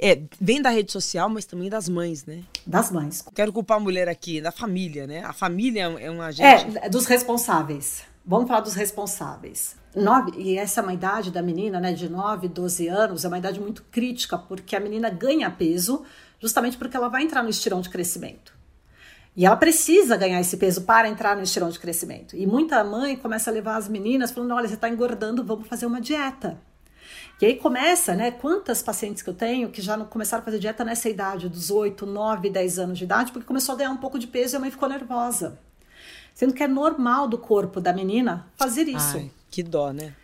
é, vem da rede social, mas também das mães, né? Das mães. Quero culpar a mulher aqui, da família, né? A família é um agente. É, dos responsáveis. Vamos falar dos responsáveis. Nove, e essa é uma idade da menina, né, de 9, 12 anos, é uma idade muito crítica, porque a menina ganha peso justamente porque ela vai entrar no estirão de crescimento. E ela precisa ganhar esse peso para entrar no estirão de crescimento. E muita mãe começa a levar as meninas falando: olha, você está engordando, vamos fazer uma dieta. E aí começa, né? Quantas pacientes que eu tenho que já começaram a fazer dieta nessa idade, dos 8, 9, 10 anos de idade, porque começou a ganhar um pouco de peso e a mãe ficou nervosa. Sendo que é normal do corpo da menina fazer isso. Ai, que dó, né?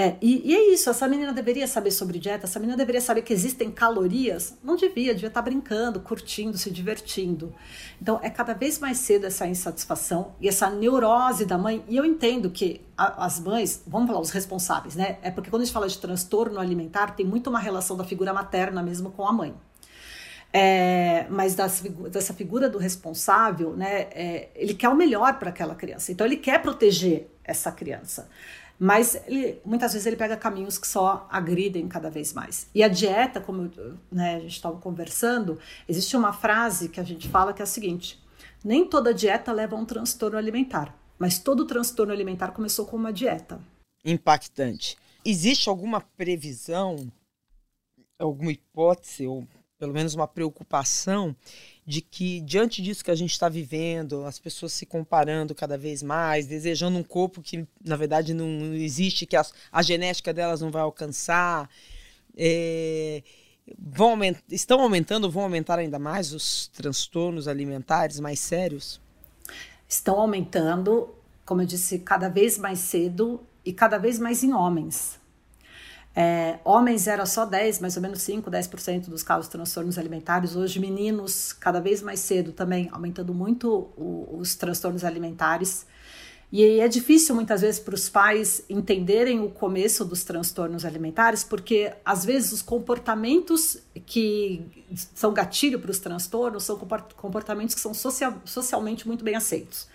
É, e, e, é isso, essa menina deveria saber sobre dieta, essa menina deveria saber que existem calorias. Não devia, devia estar brincando, curtindo, se divertindo. Então, é cada vez mais cedo essa insatisfação e essa neurose da mãe. E eu entendo que a, as mães, vamos falar, os responsáveis, né? É porque quando a gente fala de transtorno alimentar, tem muito uma relação da figura materna mesmo com a mãe. É, mas das, dessa figura do responsável, né? É, ele quer o melhor para aquela criança. Então, ele quer proteger essa criança. Mas ele, muitas vezes ele pega caminhos que só agridem cada vez mais. E a dieta, como né, a gente estava conversando, existe uma frase que a gente fala que é a seguinte: nem toda dieta leva a um transtorno alimentar, mas todo transtorno alimentar começou com uma dieta. Impactante. Existe alguma previsão, alguma hipótese, ou pelo menos uma preocupação de que, diante disso que a gente está vivendo, as pessoas se comparando cada vez mais, desejando um corpo que, na verdade, não existe, que a, a genética delas não vai alcançar, é, vão aument, estão aumentando, vão aumentar ainda mais os transtornos alimentares mais sérios? Estão aumentando, como eu disse, cada vez mais cedo e cada vez mais em homens. É, homens era só 10, mais ou menos 5, 10% dos casos de transtornos alimentares. Hoje, meninos, cada vez mais cedo também, aumentando muito o, os transtornos alimentares. E é difícil muitas vezes para os pais entenderem o começo dos transtornos alimentares, porque às vezes os comportamentos que são gatilho para os transtornos são comportamentos que são social, socialmente muito bem aceitos.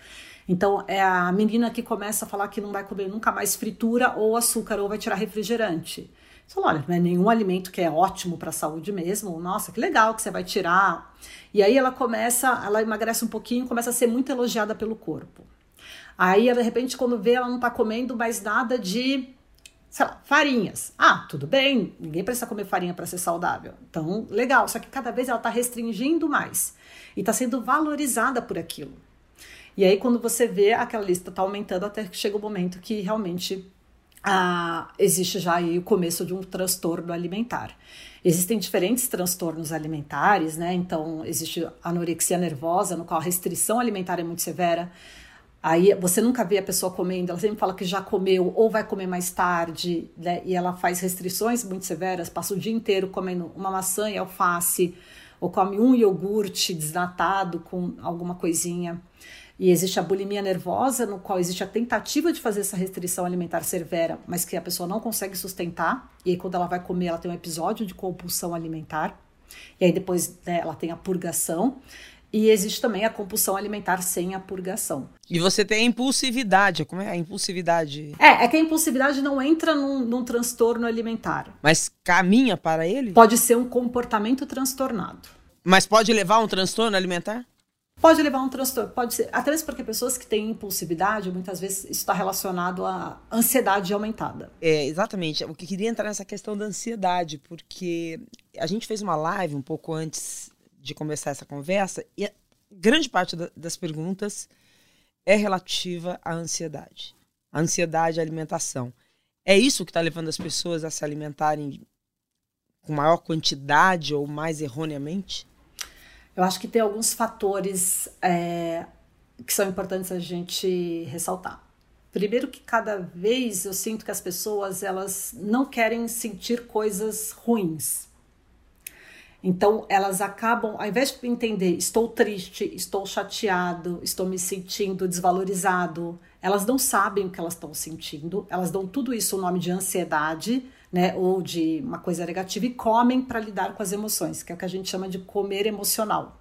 Então, é a menina que começa a falar que não vai comer nunca mais fritura ou açúcar ou vai tirar refrigerante. Você fala, olha, não é nenhum alimento que é ótimo para a saúde mesmo. Nossa, que legal que você vai tirar. E aí ela começa, ela emagrece um pouquinho, começa a ser muito elogiada pelo corpo. Aí, de repente, quando vê, ela não está comendo mais nada de, sei lá, farinhas. Ah, tudo bem, ninguém precisa comer farinha para ser saudável. Então, legal. Só que cada vez ela está restringindo mais e está sendo valorizada por aquilo. E aí, quando você vê, aquela lista está aumentando até que chega o momento que realmente ah, existe já aí o começo de um transtorno alimentar. Existem diferentes transtornos alimentares, né? Então, existe anorexia nervosa, no qual a restrição alimentar é muito severa. Aí você nunca vê a pessoa comendo, ela sempre fala que já comeu ou vai comer mais tarde, né? E ela faz restrições muito severas, passa o dia inteiro comendo uma maçã e alface, ou come um iogurte desnatado com alguma coisinha. E existe a bulimia nervosa, no qual existe a tentativa de fazer essa restrição alimentar severa, mas que a pessoa não consegue sustentar. E aí, quando ela vai comer, ela tem um episódio de compulsão alimentar. E aí, depois né, ela tem a purgação. E existe também a compulsão alimentar sem a purgação. E você tem a impulsividade. Como é a impulsividade? É, é que a impulsividade não entra num, num transtorno alimentar. Mas caminha para ele? Pode ser um comportamento transtornado. Mas pode levar a um transtorno alimentar? Pode levar um transtorno, pode ser, até mesmo porque pessoas que têm impulsividade, muitas vezes isso está relacionado à ansiedade aumentada. É, exatamente. Eu queria entrar nessa questão da ansiedade, porque a gente fez uma live um pouco antes de começar essa conversa e grande parte das perguntas é relativa à ansiedade. A ansiedade, a alimentação. É isso que está levando as pessoas a se alimentarem com maior quantidade ou mais erroneamente? Eu acho que tem alguns fatores é, que são importantes a gente ressaltar. Primeiro que cada vez eu sinto que as pessoas elas não querem sentir coisas ruins. Então elas acabam, ao invés de entender, estou triste, estou chateado, estou me sentindo desvalorizado, elas não sabem o que elas estão sentindo, elas dão tudo isso o nome de ansiedade, né, ou de uma coisa negativa e comem para lidar com as emoções, que é o que a gente chama de comer emocional.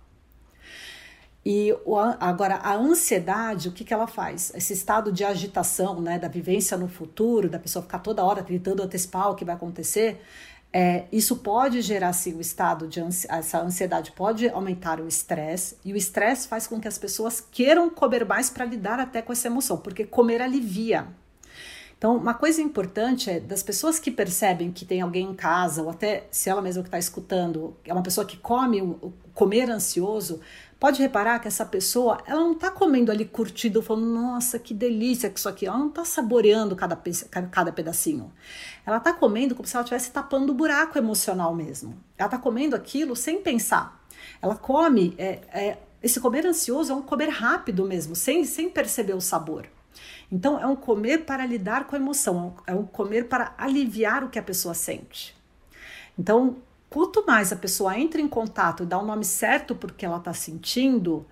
E agora, a ansiedade, o que, que ela faz? Esse estado de agitação, né, da vivência no futuro, da pessoa ficar toda hora tentando antecipar o que vai acontecer, é, isso pode gerar sim o estado de ansi essa ansiedade pode aumentar o estresse e o estresse faz com que as pessoas queiram comer mais para lidar até com essa emoção, porque comer alivia. Então, uma coisa importante é das pessoas que percebem que tem alguém em casa, ou até se ela mesma que está escutando, é uma pessoa que come o comer ansioso, pode reparar que essa pessoa, ela não está comendo ali curtido, falando, nossa, que delícia que isso aqui. Ela não está saboreando cada, cada pedacinho. Ela está comendo como se ela estivesse tapando o buraco emocional mesmo. Ela está comendo aquilo sem pensar. Ela come, é, é, esse comer ansioso é um comer rápido mesmo, sem, sem perceber o sabor. Então, é um comer para lidar com a emoção, é um comer para aliviar o que a pessoa sente. Então, quanto mais a pessoa entra em contato e dá o nome certo porque ela está sentindo,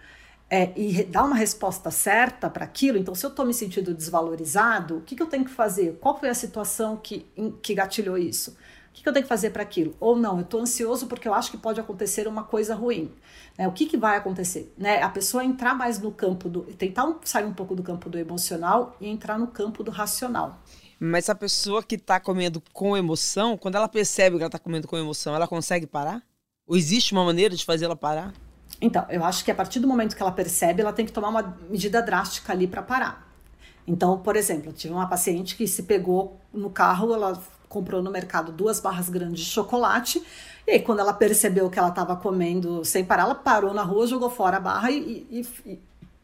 é, e dá uma resposta certa para aquilo, então se eu estou me sentindo desvalorizado, o que, que eu tenho que fazer? Qual foi a situação que, que gatilhou isso? O que, que eu tenho que fazer para aquilo? Ou não, eu estou ansioso porque eu acho que pode acontecer uma coisa ruim. Né? O que, que vai acontecer? Né? A pessoa entrar mais no campo do. tentar sair um pouco do campo do emocional e entrar no campo do racional. Mas a pessoa que está comendo com emoção, quando ela percebe que ela está comendo com emoção, ela consegue parar? Ou existe uma maneira de fazê-la parar? Então, eu acho que a partir do momento que ela percebe, ela tem que tomar uma medida drástica ali para parar. Então, por exemplo, eu tive uma paciente que se pegou no carro, ela comprou no mercado duas barras grandes de chocolate, e aí quando ela percebeu que ela estava comendo sem parar, ela parou na rua, jogou fora a barra e, e, e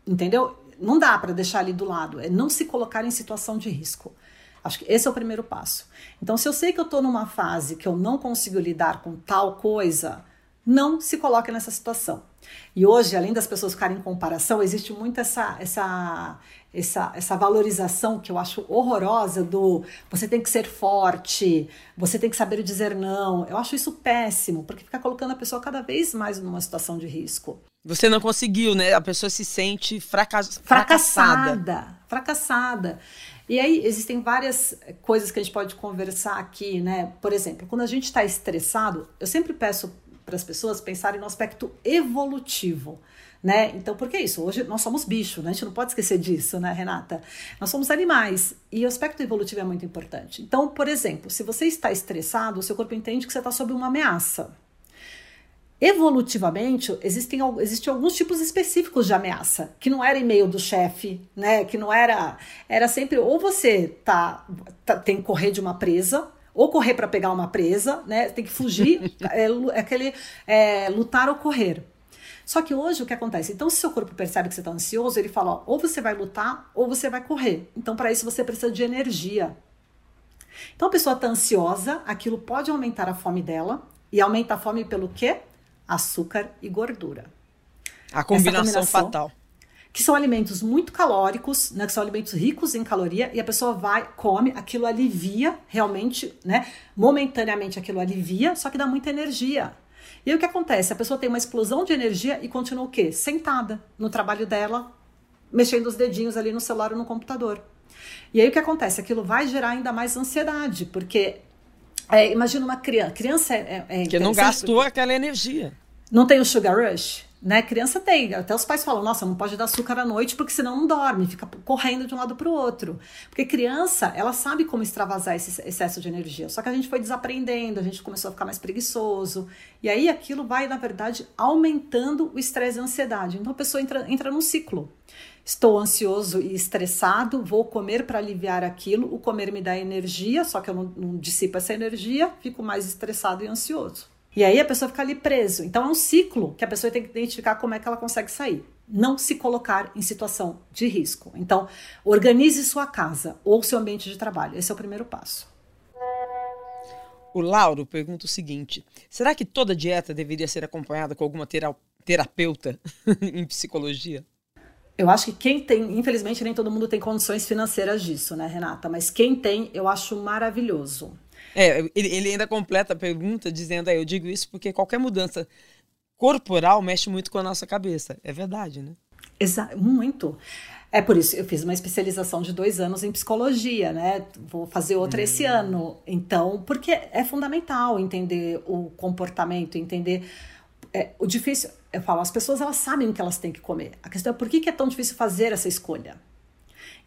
entendeu? Não dá para deixar ali do lado, é não se colocar em situação de risco. Acho que esse é o primeiro passo. Então, se eu sei que eu estou numa fase que eu não consigo lidar com tal coisa, não se coloque nessa situação. E hoje, além das pessoas ficarem em comparação, existe muito essa, essa, essa, essa valorização que eu acho horrorosa do você tem que ser forte, você tem que saber dizer não. Eu acho isso péssimo, porque fica colocando a pessoa cada vez mais numa situação de risco. Você não conseguiu, né? A pessoa se sente fracass... fracassada. Fracassada. Fracassada. E aí existem várias coisas que a gente pode conversar aqui, né? Por exemplo, quando a gente está estressado, eu sempre peço para as pessoas pensarem no aspecto evolutivo. Né? Então, por que isso? Hoje nós somos bicho, né? a gente não pode esquecer disso, né, Renata? Nós somos animais e o aspecto evolutivo é muito importante. Então, por exemplo, se você está estressado, o seu corpo entende que você está sob uma ameaça. Evolutivamente, existem, existem alguns tipos específicos de ameaça, que não era e-mail do chefe, né? Que não era. Era sempre ou você tá, tá tem que correr de uma presa, ou correr para pegar uma presa, né? Tem que fugir, é, é aquele é, lutar ou correr. Só que hoje o que acontece? Então, se seu corpo percebe que você está ansioso, ele fala: ó, ou você vai lutar ou você vai correr. Então, para isso você precisa de energia. Então, a pessoa está ansiosa, aquilo pode aumentar a fome dela. E aumenta a fome pelo quê? Açúcar e gordura. A combinação, fatal que são alimentos muito calóricos, né, que são alimentos ricos em caloria, e a pessoa vai, come, aquilo alivia realmente, né, momentaneamente aquilo alivia, só que dá muita energia. E aí o que acontece? A pessoa tem uma explosão de energia e continua o quê? Sentada no trabalho dela, mexendo os dedinhos ali no celular ou no computador. E aí o que acontece? Aquilo vai gerar ainda mais ansiedade, porque é, imagina uma criança. Criança é, é que não gastou aquela energia. Não tem o sugar rush? Né? Criança tem, até os pais falam: nossa, não pode dar açúcar à noite porque senão não dorme, fica correndo de um lado para o outro. Porque criança, ela sabe como extravasar esse excesso de energia. Só que a gente foi desaprendendo, a gente começou a ficar mais preguiçoso. E aí aquilo vai, na verdade, aumentando o estresse e a ansiedade. Então a pessoa entra, entra num ciclo. Estou ansioso e estressado, vou comer para aliviar aquilo. O comer me dá energia, só que eu não, não dissipo essa energia, fico mais estressado e ansioso. E aí a pessoa fica ali preso. Então é um ciclo que a pessoa tem que identificar como é que ela consegue sair. Não se colocar em situação de risco. Então, organize sua casa ou seu ambiente de trabalho. Esse é o primeiro passo. O Lauro pergunta o seguinte: será que toda dieta deveria ser acompanhada com alguma terapeuta em psicologia? Eu acho que quem tem, infelizmente, nem todo mundo tem condições financeiras disso, né, Renata? Mas quem tem, eu acho maravilhoso. É, ele, ele ainda completa a pergunta dizendo, aí, eu digo isso porque qualquer mudança corporal mexe muito com a nossa cabeça. É verdade, né? Exato, muito. É por isso eu fiz uma especialização de dois anos em psicologia, né? Vou fazer outra hum. esse ano. Então, porque é fundamental entender o comportamento, entender é, o difícil. Eu falo, as pessoas elas sabem o que elas têm que comer. A questão é por que, que é tão difícil fazer essa escolha?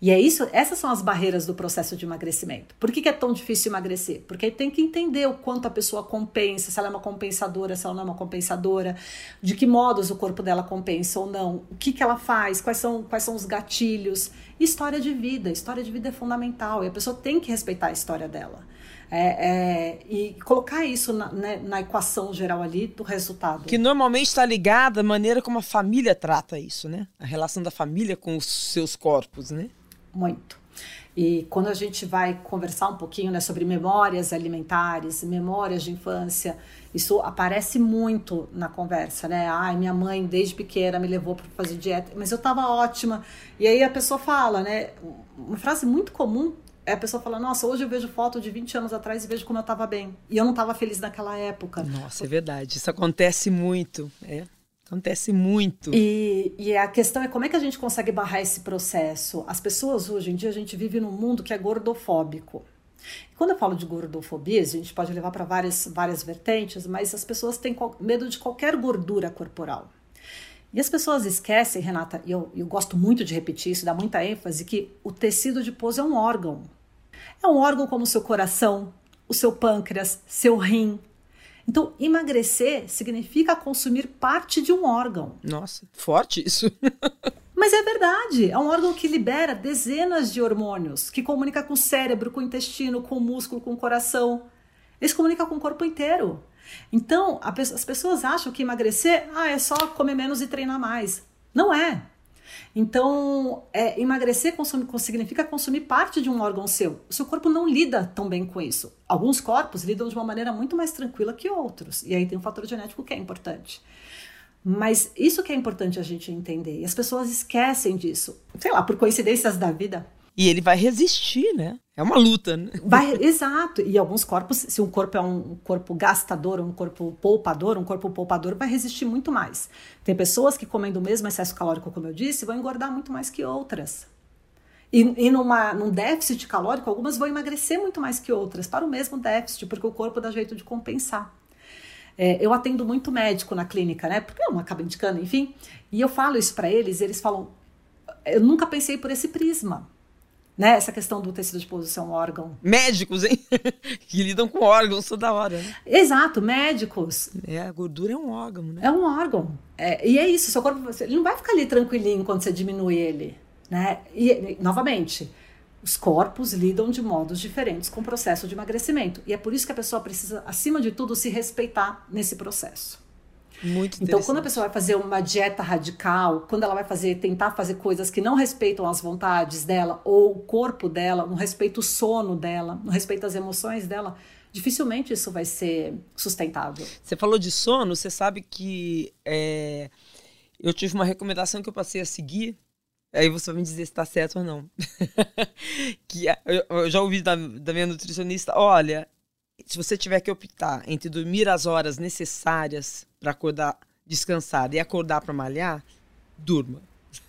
E é isso, essas são as barreiras do processo de emagrecimento. Por que, que é tão difícil emagrecer? Porque tem que entender o quanto a pessoa compensa, se ela é uma compensadora, se ela não é uma compensadora, de que modos o corpo dela compensa ou não, o que, que ela faz, quais são, quais são os gatilhos. História de vida. História de vida é fundamental e a pessoa tem que respeitar a história dela. É, é, e colocar isso na, né, na, equação geral ali do resultado. Que normalmente está ligada à maneira como a família trata isso, né? A relação da família com os seus corpos, né? Muito. E quando a gente vai conversar um pouquinho né, sobre memórias alimentares, memórias de infância, isso aparece muito na conversa, né? Ai, minha mãe desde pequena me levou para fazer dieta, mas eu estava ótima. E aí a pessoa fala, né? Uma frase muito comum é a pessoa fala: Nossa, hoje eu vejo foto de 20 anos atrás e vejo como eu estava bem. E eu não estava feliz naquela época. Nossa, é verdade. Isso acontece muito. É. Acontece muito. E, e a questão é como é que a gente consegue barrar esse processo? As pessoas hoje em dia, a gente vive num mundo que é gordofóbico. Quando eu falo de gordofobia, a gente pode levar para várias, várias vertentes, mas as pessoas têm medo de qualquer gordura corporal. E as pessoas esquecem, Renata, e eu, eu gosto muito de repetir isso, dá muita ênfase, que o tecido adiposo é um órgão. É um órgão como o seu coração, o seu pâncreas, seu rim. Então, emagrecer significa consumir parte de um órgão. Nossa, forte isso. Mas é verdade, é um órgão que libera dezenas de hormônios, que comunica com o cérebro, com o intestino, com o músculo, com o coração. Eles comunicam com o corpo inteiro. Então, as pessoas acham que emagrecer ah, é só comer menos e treinar mais. Não é. Então, é, emagrecer consumir, significa consumir parte de um órgão seu. O seu corpo não lida tão bem com isso. Alguns corpos lidam de uma maneira muito mais tranquila que outros. E aí tem um fator genético que é importante. Mas isso que é importante a gente entender. E as pessoas esquecem disso. Sei lá, por coincidências da vida. E ele vai resistir, né? É uma luta, né? Vai, exato. E alguns corpos, se um corpo é um corpo gastador, um corpo poupador, um corpo poupador vai resistir muito mais. Tem pessoas que comendo o mesmo excesso calórico, como eu disse, vão engordar muito mais que outras. E, e numa, num déficit calórico, algumas vão emagrecer muito mais que outras, para o mesmo déficit, porque o corpo dá jeito de compensar. É, eu atendo muito médico na clínica, né? Porque eu não acabo indicando, enfim. E eu falo isso para eles, e eles falam: eu nunca pensei por esse prisma. Né? Essa questão do tecido ser um órgão. Médicos, hein? que lidam com órgãos toda hora. Né? Exato, médicos. É, a gordura é um órgão, né? É um órgão. É, e é isso, seu corpo ele não vai ficar ali tranquilinho quando você diminui ele. Né? E, novamente, os corpos lidam de modos diferentes com o processo de emagrecimento. E é por isso que a pessoa precisa, acima de tudo, se respeitar nesse processo. Muito então, quando a pessoa vai fazer uma dieta radical, quando ela vai fazer, tentar fazer coisas que não respeitam as vontades dela, ou o corpo dela, não respeita o sono dela, não respeita as emoções dela, dificilmente isso vai ser sustentável. Você falou de sono, você sabe que é, eu tive uma recomendação que eu passei a seguir Aí você vai me dizer se tá certo ou não. que eu, eu, já ouvi da, da minha nutricionista, olha, se você tiver que optar entre dormir as horas necessárias para acordar descansado e acordar para malhar, durma.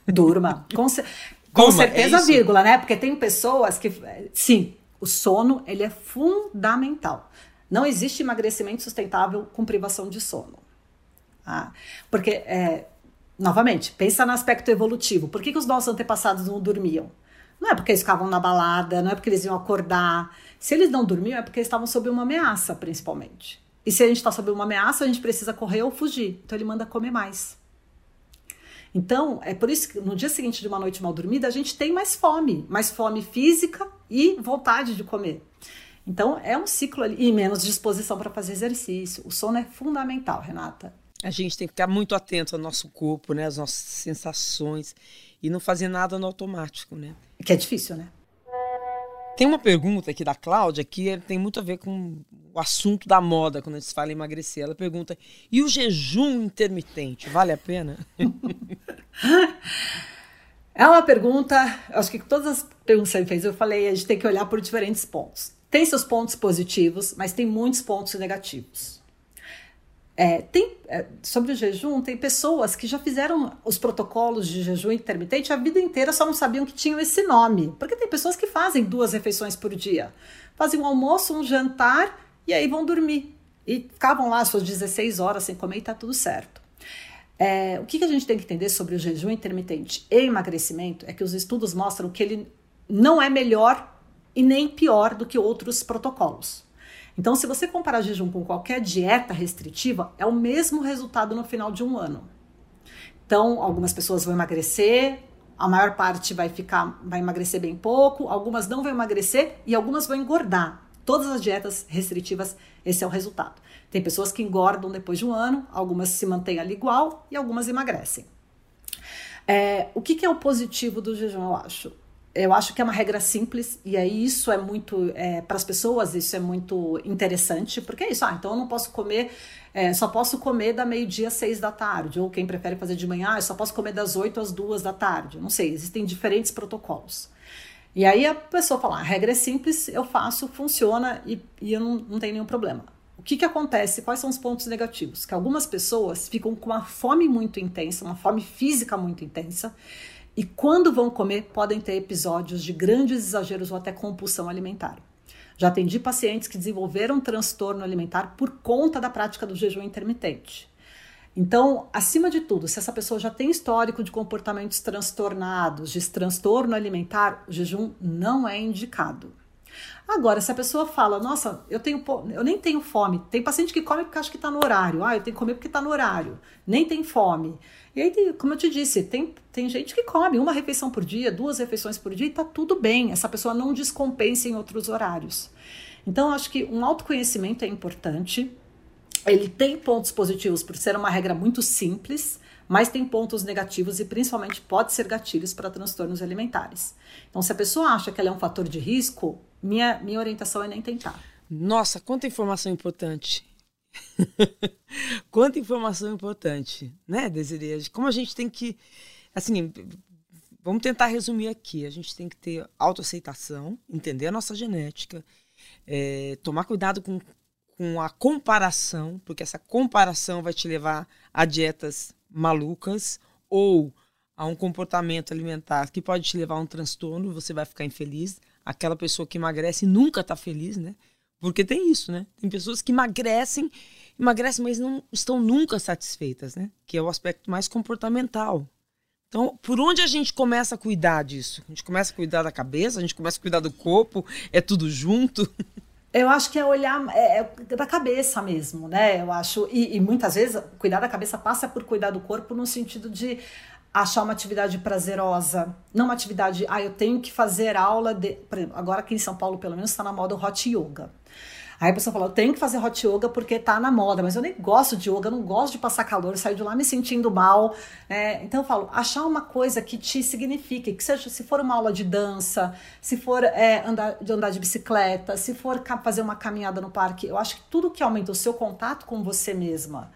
Durma. Com, com é certeza, é vírgula, né? Porque tem pessoas que. Sim, o sono ele é fundamental. Não existe emagrecimento sustentável com privação de sono. Ah, porque é, novamente, pensa no aspecto evolutivo. Por que, que os nossos antepassados não dormiam? Não é porque eles ficavam na balada, não é porque eles iam acordar. Se eles não dormiam, é porque eles estavam sob uma ameaça, principalmente. E se a gente está sob uma ameaça, a gente precisa correr ou fugir. Então ele manda comer mais. Então, é por isso que no dia seguinte de uma noite mal dormida, a gente tem mais fome, mais fome física e vontade de comer. Então, é um ciclo ali, e menos disposição para fazer exercício. O sono é fundamental, Renata. A gente tem que ficar muito atento ao nosso corpo, né? Às nossas sensações e não fazer nada no automático, né? Que é difícil, né? Tem uma pergunta aqui da Cláudia que tem muito a ver com o assunto da moda quando a gente fala em emagrecer. Ela pergunta: e o jejum intermitente vale a pena? é uma pergunta. Acho que todas as perguntas que você fez, eu falei, a gente tem que olhar por diferentes pontos. Tem seus pontos positivos, mas tem muitos pontos negativos. É, tem, é, sobre o jejum, tem pessoas que já fizeram os protocolos de jejum intermitente a vida inteira, só não sabiam que tinham esse nome. Porque tem pessoas que fazem duas refeições por dia. Fazem um almoço, um jantar e aí vão dormir. E ficavam lá suas 16 horas sem comer e tá tudo certo. É, o que, que a gente tem que entender sobre o jejum intermitente e emagrecimento é que os estudos mostram que ele não é melhor e nem pior do que outros protocolos. Então, se você comparar jejum com qualquer dieta restritiva, é o mesmo resultado no final de um ano. Então, algumas pessoas vão emagrecer, a maior parte vai ficar, vai emagrecer bem pouco, algumas não vão emagrecer e algumas vão engordar. Todas as dietas restritivas, esse é o resultado. Tem pessoas que engordam depois de um ano, algumas se mantêm ali igual e algumas emagrecem. É, o que, que é o positivo do jejum, eu acho? Eu acho que é uma regra simples e aí isso é muito é, para as pessoas isso é muito interessante porque é isso ah então eu não posso comer é, só posso comer da meio dia às seis da tarde ou quem prefere fazer de manhã eu só posso comer das oito às duas da tarde não sei existem diferentes protocolos e aí a pessoa fala ah, a regra é simples eu faço funciona e, e eu não, não tenho nenhum problema o que, que acontece? Quais são os pontos negativos? Que algumas pessoas ficam com uma fome muito intensa, uma fome física muito intensa, e quando vão comer, podem ter episódios de grandes exageros ou até compulsão alimentar. Já atendi pacientes que desenvolveram transtorno alimentar por conta da prática do jejum intermitente. Então, acima de tudo, se essa pessoa já tem histórico de comportamentos transtornados, de transtorno alimentar, o jejum não é indicado. Agora, se a pessoa fala, nossa, eu tenho eu nem tenho fome. Tem paciente que come porque acha que está no horário. Ah, eu tenho que comer porque está no horário. Nem tem fome. E aí, como eu te disse, tem, tem gente que come uma refeição por dia, duas refeições por dia e está tudo bem. Essa pessoa não descompensa em outros horários. Então, acho que um autoconhecimento é importante. Ele tem pontos positivos por ser uma regra muito simples, mas tem pontos negativos e principalmente pode ser gatilhos para transtornos alimentares. Então, se a pessoa acha que ela é um fator de risco, minha, minha orientação é nem tentar. Nossa, quanta informação importante. quanta informação importante, né, Desiree? Como a gente tem que. Assim, vamos tentar resumir aqui. A gente tem que ter autoaceitação, entender a nossa genética, é, tomar cuidado com, com a comparação, porque essa comparação vai te levar a dietas malucas ou a um comportamento alimentar que pode te levar a um transtorno, você vai ficar infeliz aquela pessoa que emagrece nunca está feliz, né? Porque tem isso, né? Tem pessoas que emagrecem, emagrecem, mas não estão nunca satisfeitas, né? Que é o aspecto mais comportamental. Então, por onde a gente começa a cuidar disso? A gente começa a cuidar da cabeça, a gente começa a cuidar do corpo, é tudo junto? Eu acho que é olhar é, é da cabeça mesmo, né? Eu acho. E, e, muitas vezes cuidar da cabeça passa por cuidar do corpo no sentido de achar uma atividade prazerosa, não uma atividade, ah, eu tenho que fazer aula de, por exemplo, agora aqui em São Paulo pelo menos está na moda o hot yoga. Aí a pessoa fala, eu tenho que fazer hot yoga porque tá na moda, mas eu nem gosto de yoga, eu não gosto de passar calor, sair de lá me sentindo mal. Né? Então eu falo, achar uma coisa que te signifique, que seja, se for uma aula de dança, se for é, andar, de andar de bicicleta, se for fazer uma caminhada no parque, eu acho que tudo que aumenta o seu contato com você mesma,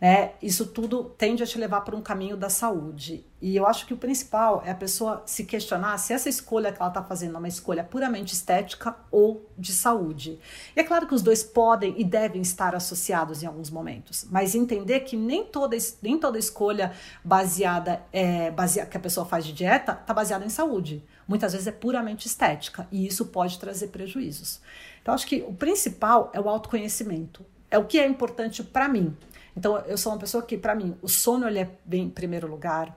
né? Isso tudo tende a te levar para um caminho da saúde. E eu acho que o principal é a pessoa se questionar se essa escolha que ela está fazendo é uma escolha puramente estética ou de saúde. E é claro que os dois podem e devem estar associados em alguns momentos, mas entender que nem toda, nem toda escolha baseada, é, baseada que a pessoa faz de dieta está baseada em saúde. Muitas vezes é puramente estética e isso pode trazer prejuízos. Então, acho que o principal é o autoconhecimento. É o que é importante para mim. Então, eu sou uma pessoa que, para mim, o sono ele é bem em primeiro lugar.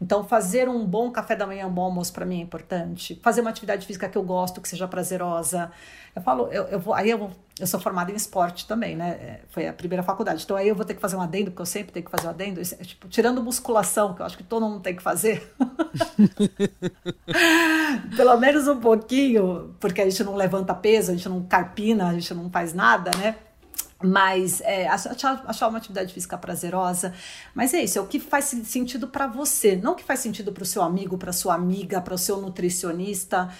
Então, fazer um bom café da manhã, um bom almoço para mim é importante. Fazer uma atividade física que eu gosto, que seja prazerosa. Eu falo, eu, eu vou, aí eu, eu sou formada em esporte também, né? É, foi a primeira faculdade. Então, aí eu vou ter que fazer um adendo, porque eu sempre tenho que fazer um adendo. É, tipo, tirando musculação, que eu acho que todo mundo tem que fazer. Pelo menos um pouquinho, porque a gente não levanta peso, a gente não carpina, a gente não faz nada, né? Mas é, achar, achar uma atividade física prazerosa. Mas é isso, é o que faz sentido para você, não o que faz sentido para o seu amigo, para sua amiga, para o seu nutricionista.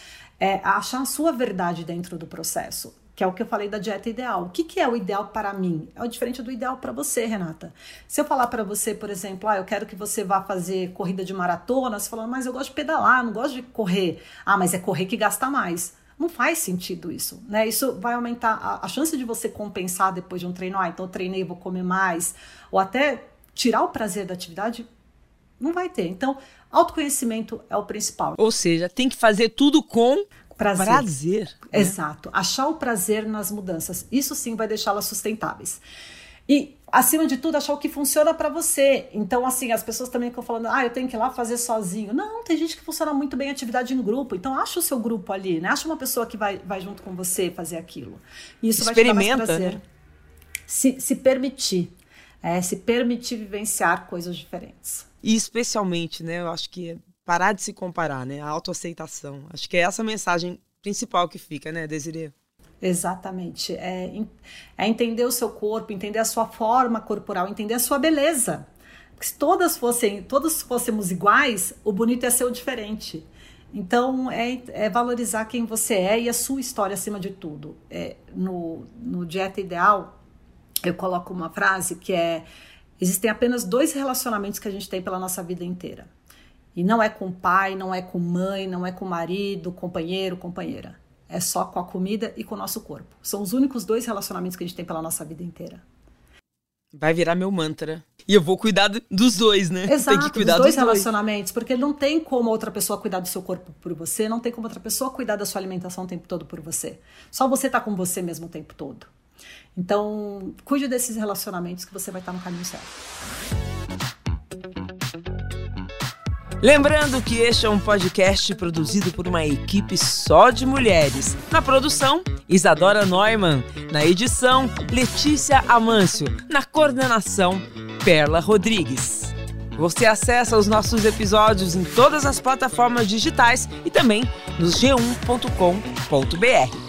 É achar a sua verdade dentro do processo, que é o que eu falei da dieta ideal. O que, que é o ideal para mim? É o diferente do ideal para você, Renata. Se eu falar para você, por exemplo, ah, eu quero que você vá fazer corrida de maratona, você fala, mas eu gosto de pedalar, não gosto de correr. Ah, mas é correr que gasta mais. Não faz sentido isso, né? Isso vai aumentar a, a chance de você compensar depois de um treino. Ah, então eu treinei, vou comer mais. Ou até tirar o prazer da atividade, não vai ter. Então, autoconhecimento é o principal. Ou seja, tem que fazer tudo com prazer. prazer né? Exato. Achar o prazer nas mudanças. Isso sim vai deixá-las sustentáveis. E acima de tudo, achar o que funciona para você. Então, assim, as pessoas também ficam falando, ah, eu tenho que ir lá fazer sozinho. Não, tem gente que funciona muito bem atividade em grupo. Então, acha o seu grupo ali, né? Acha uma pessoa que vai, vai junto com você fazer aquilo. E isso Experimenta, vai te dar mais prazer. Né? Se, se permitir. É, se permitir vivenciar coisas diferentes. E especialmente, né? Eu acho que é parar de se comparar, né? A autoaceitação. Acho que é essa mensagem principal que fica, né, Desiree? Exatamente. É, é entender o seu corpo, entender a sua forma corporal, entender a sua beleza. Porque se todas fossem, todos fôssemos iguais, o bonito ia ser o diferente. Então, é, é, valorizar quem você é e a sua história acima de tudo. É, no, no Dieta Ideal, eu coloco uma frase que é: existem apenas dois relacionamentos que a gente tem pela nossa vida inteira. E não é com pai, não é com mãe, não é com marido, companheiro, companheira é só com a comida e com o nosso corpo. São os únicos dois relacionamentos que a gente tem pela nossa vida inteira. Vai virar meu mantra. E eu vou cuidar dos dois, né? Exato, tem que cuidar dos dois dos relacionamentos, dois. porque não tem como outra pessoa cuidar do seu corpo por você, não tem como outra pessoa cuidar da sua alimentação o tempo todo por você. Só você tá com você mesmo o tempo todo. Então, cuide desses relacionamentos que você vai estar no caminho certo. Lembrando que este é um podcast produzido por uma equipe só de mulheres. Na produção, Isadora Neumann. Na edição, Letícia Amâncio. Na coordenação, Perla Rodrigues. Você acessa os nossos episódios em todas as plataformas digitais e também nos g1.com.br.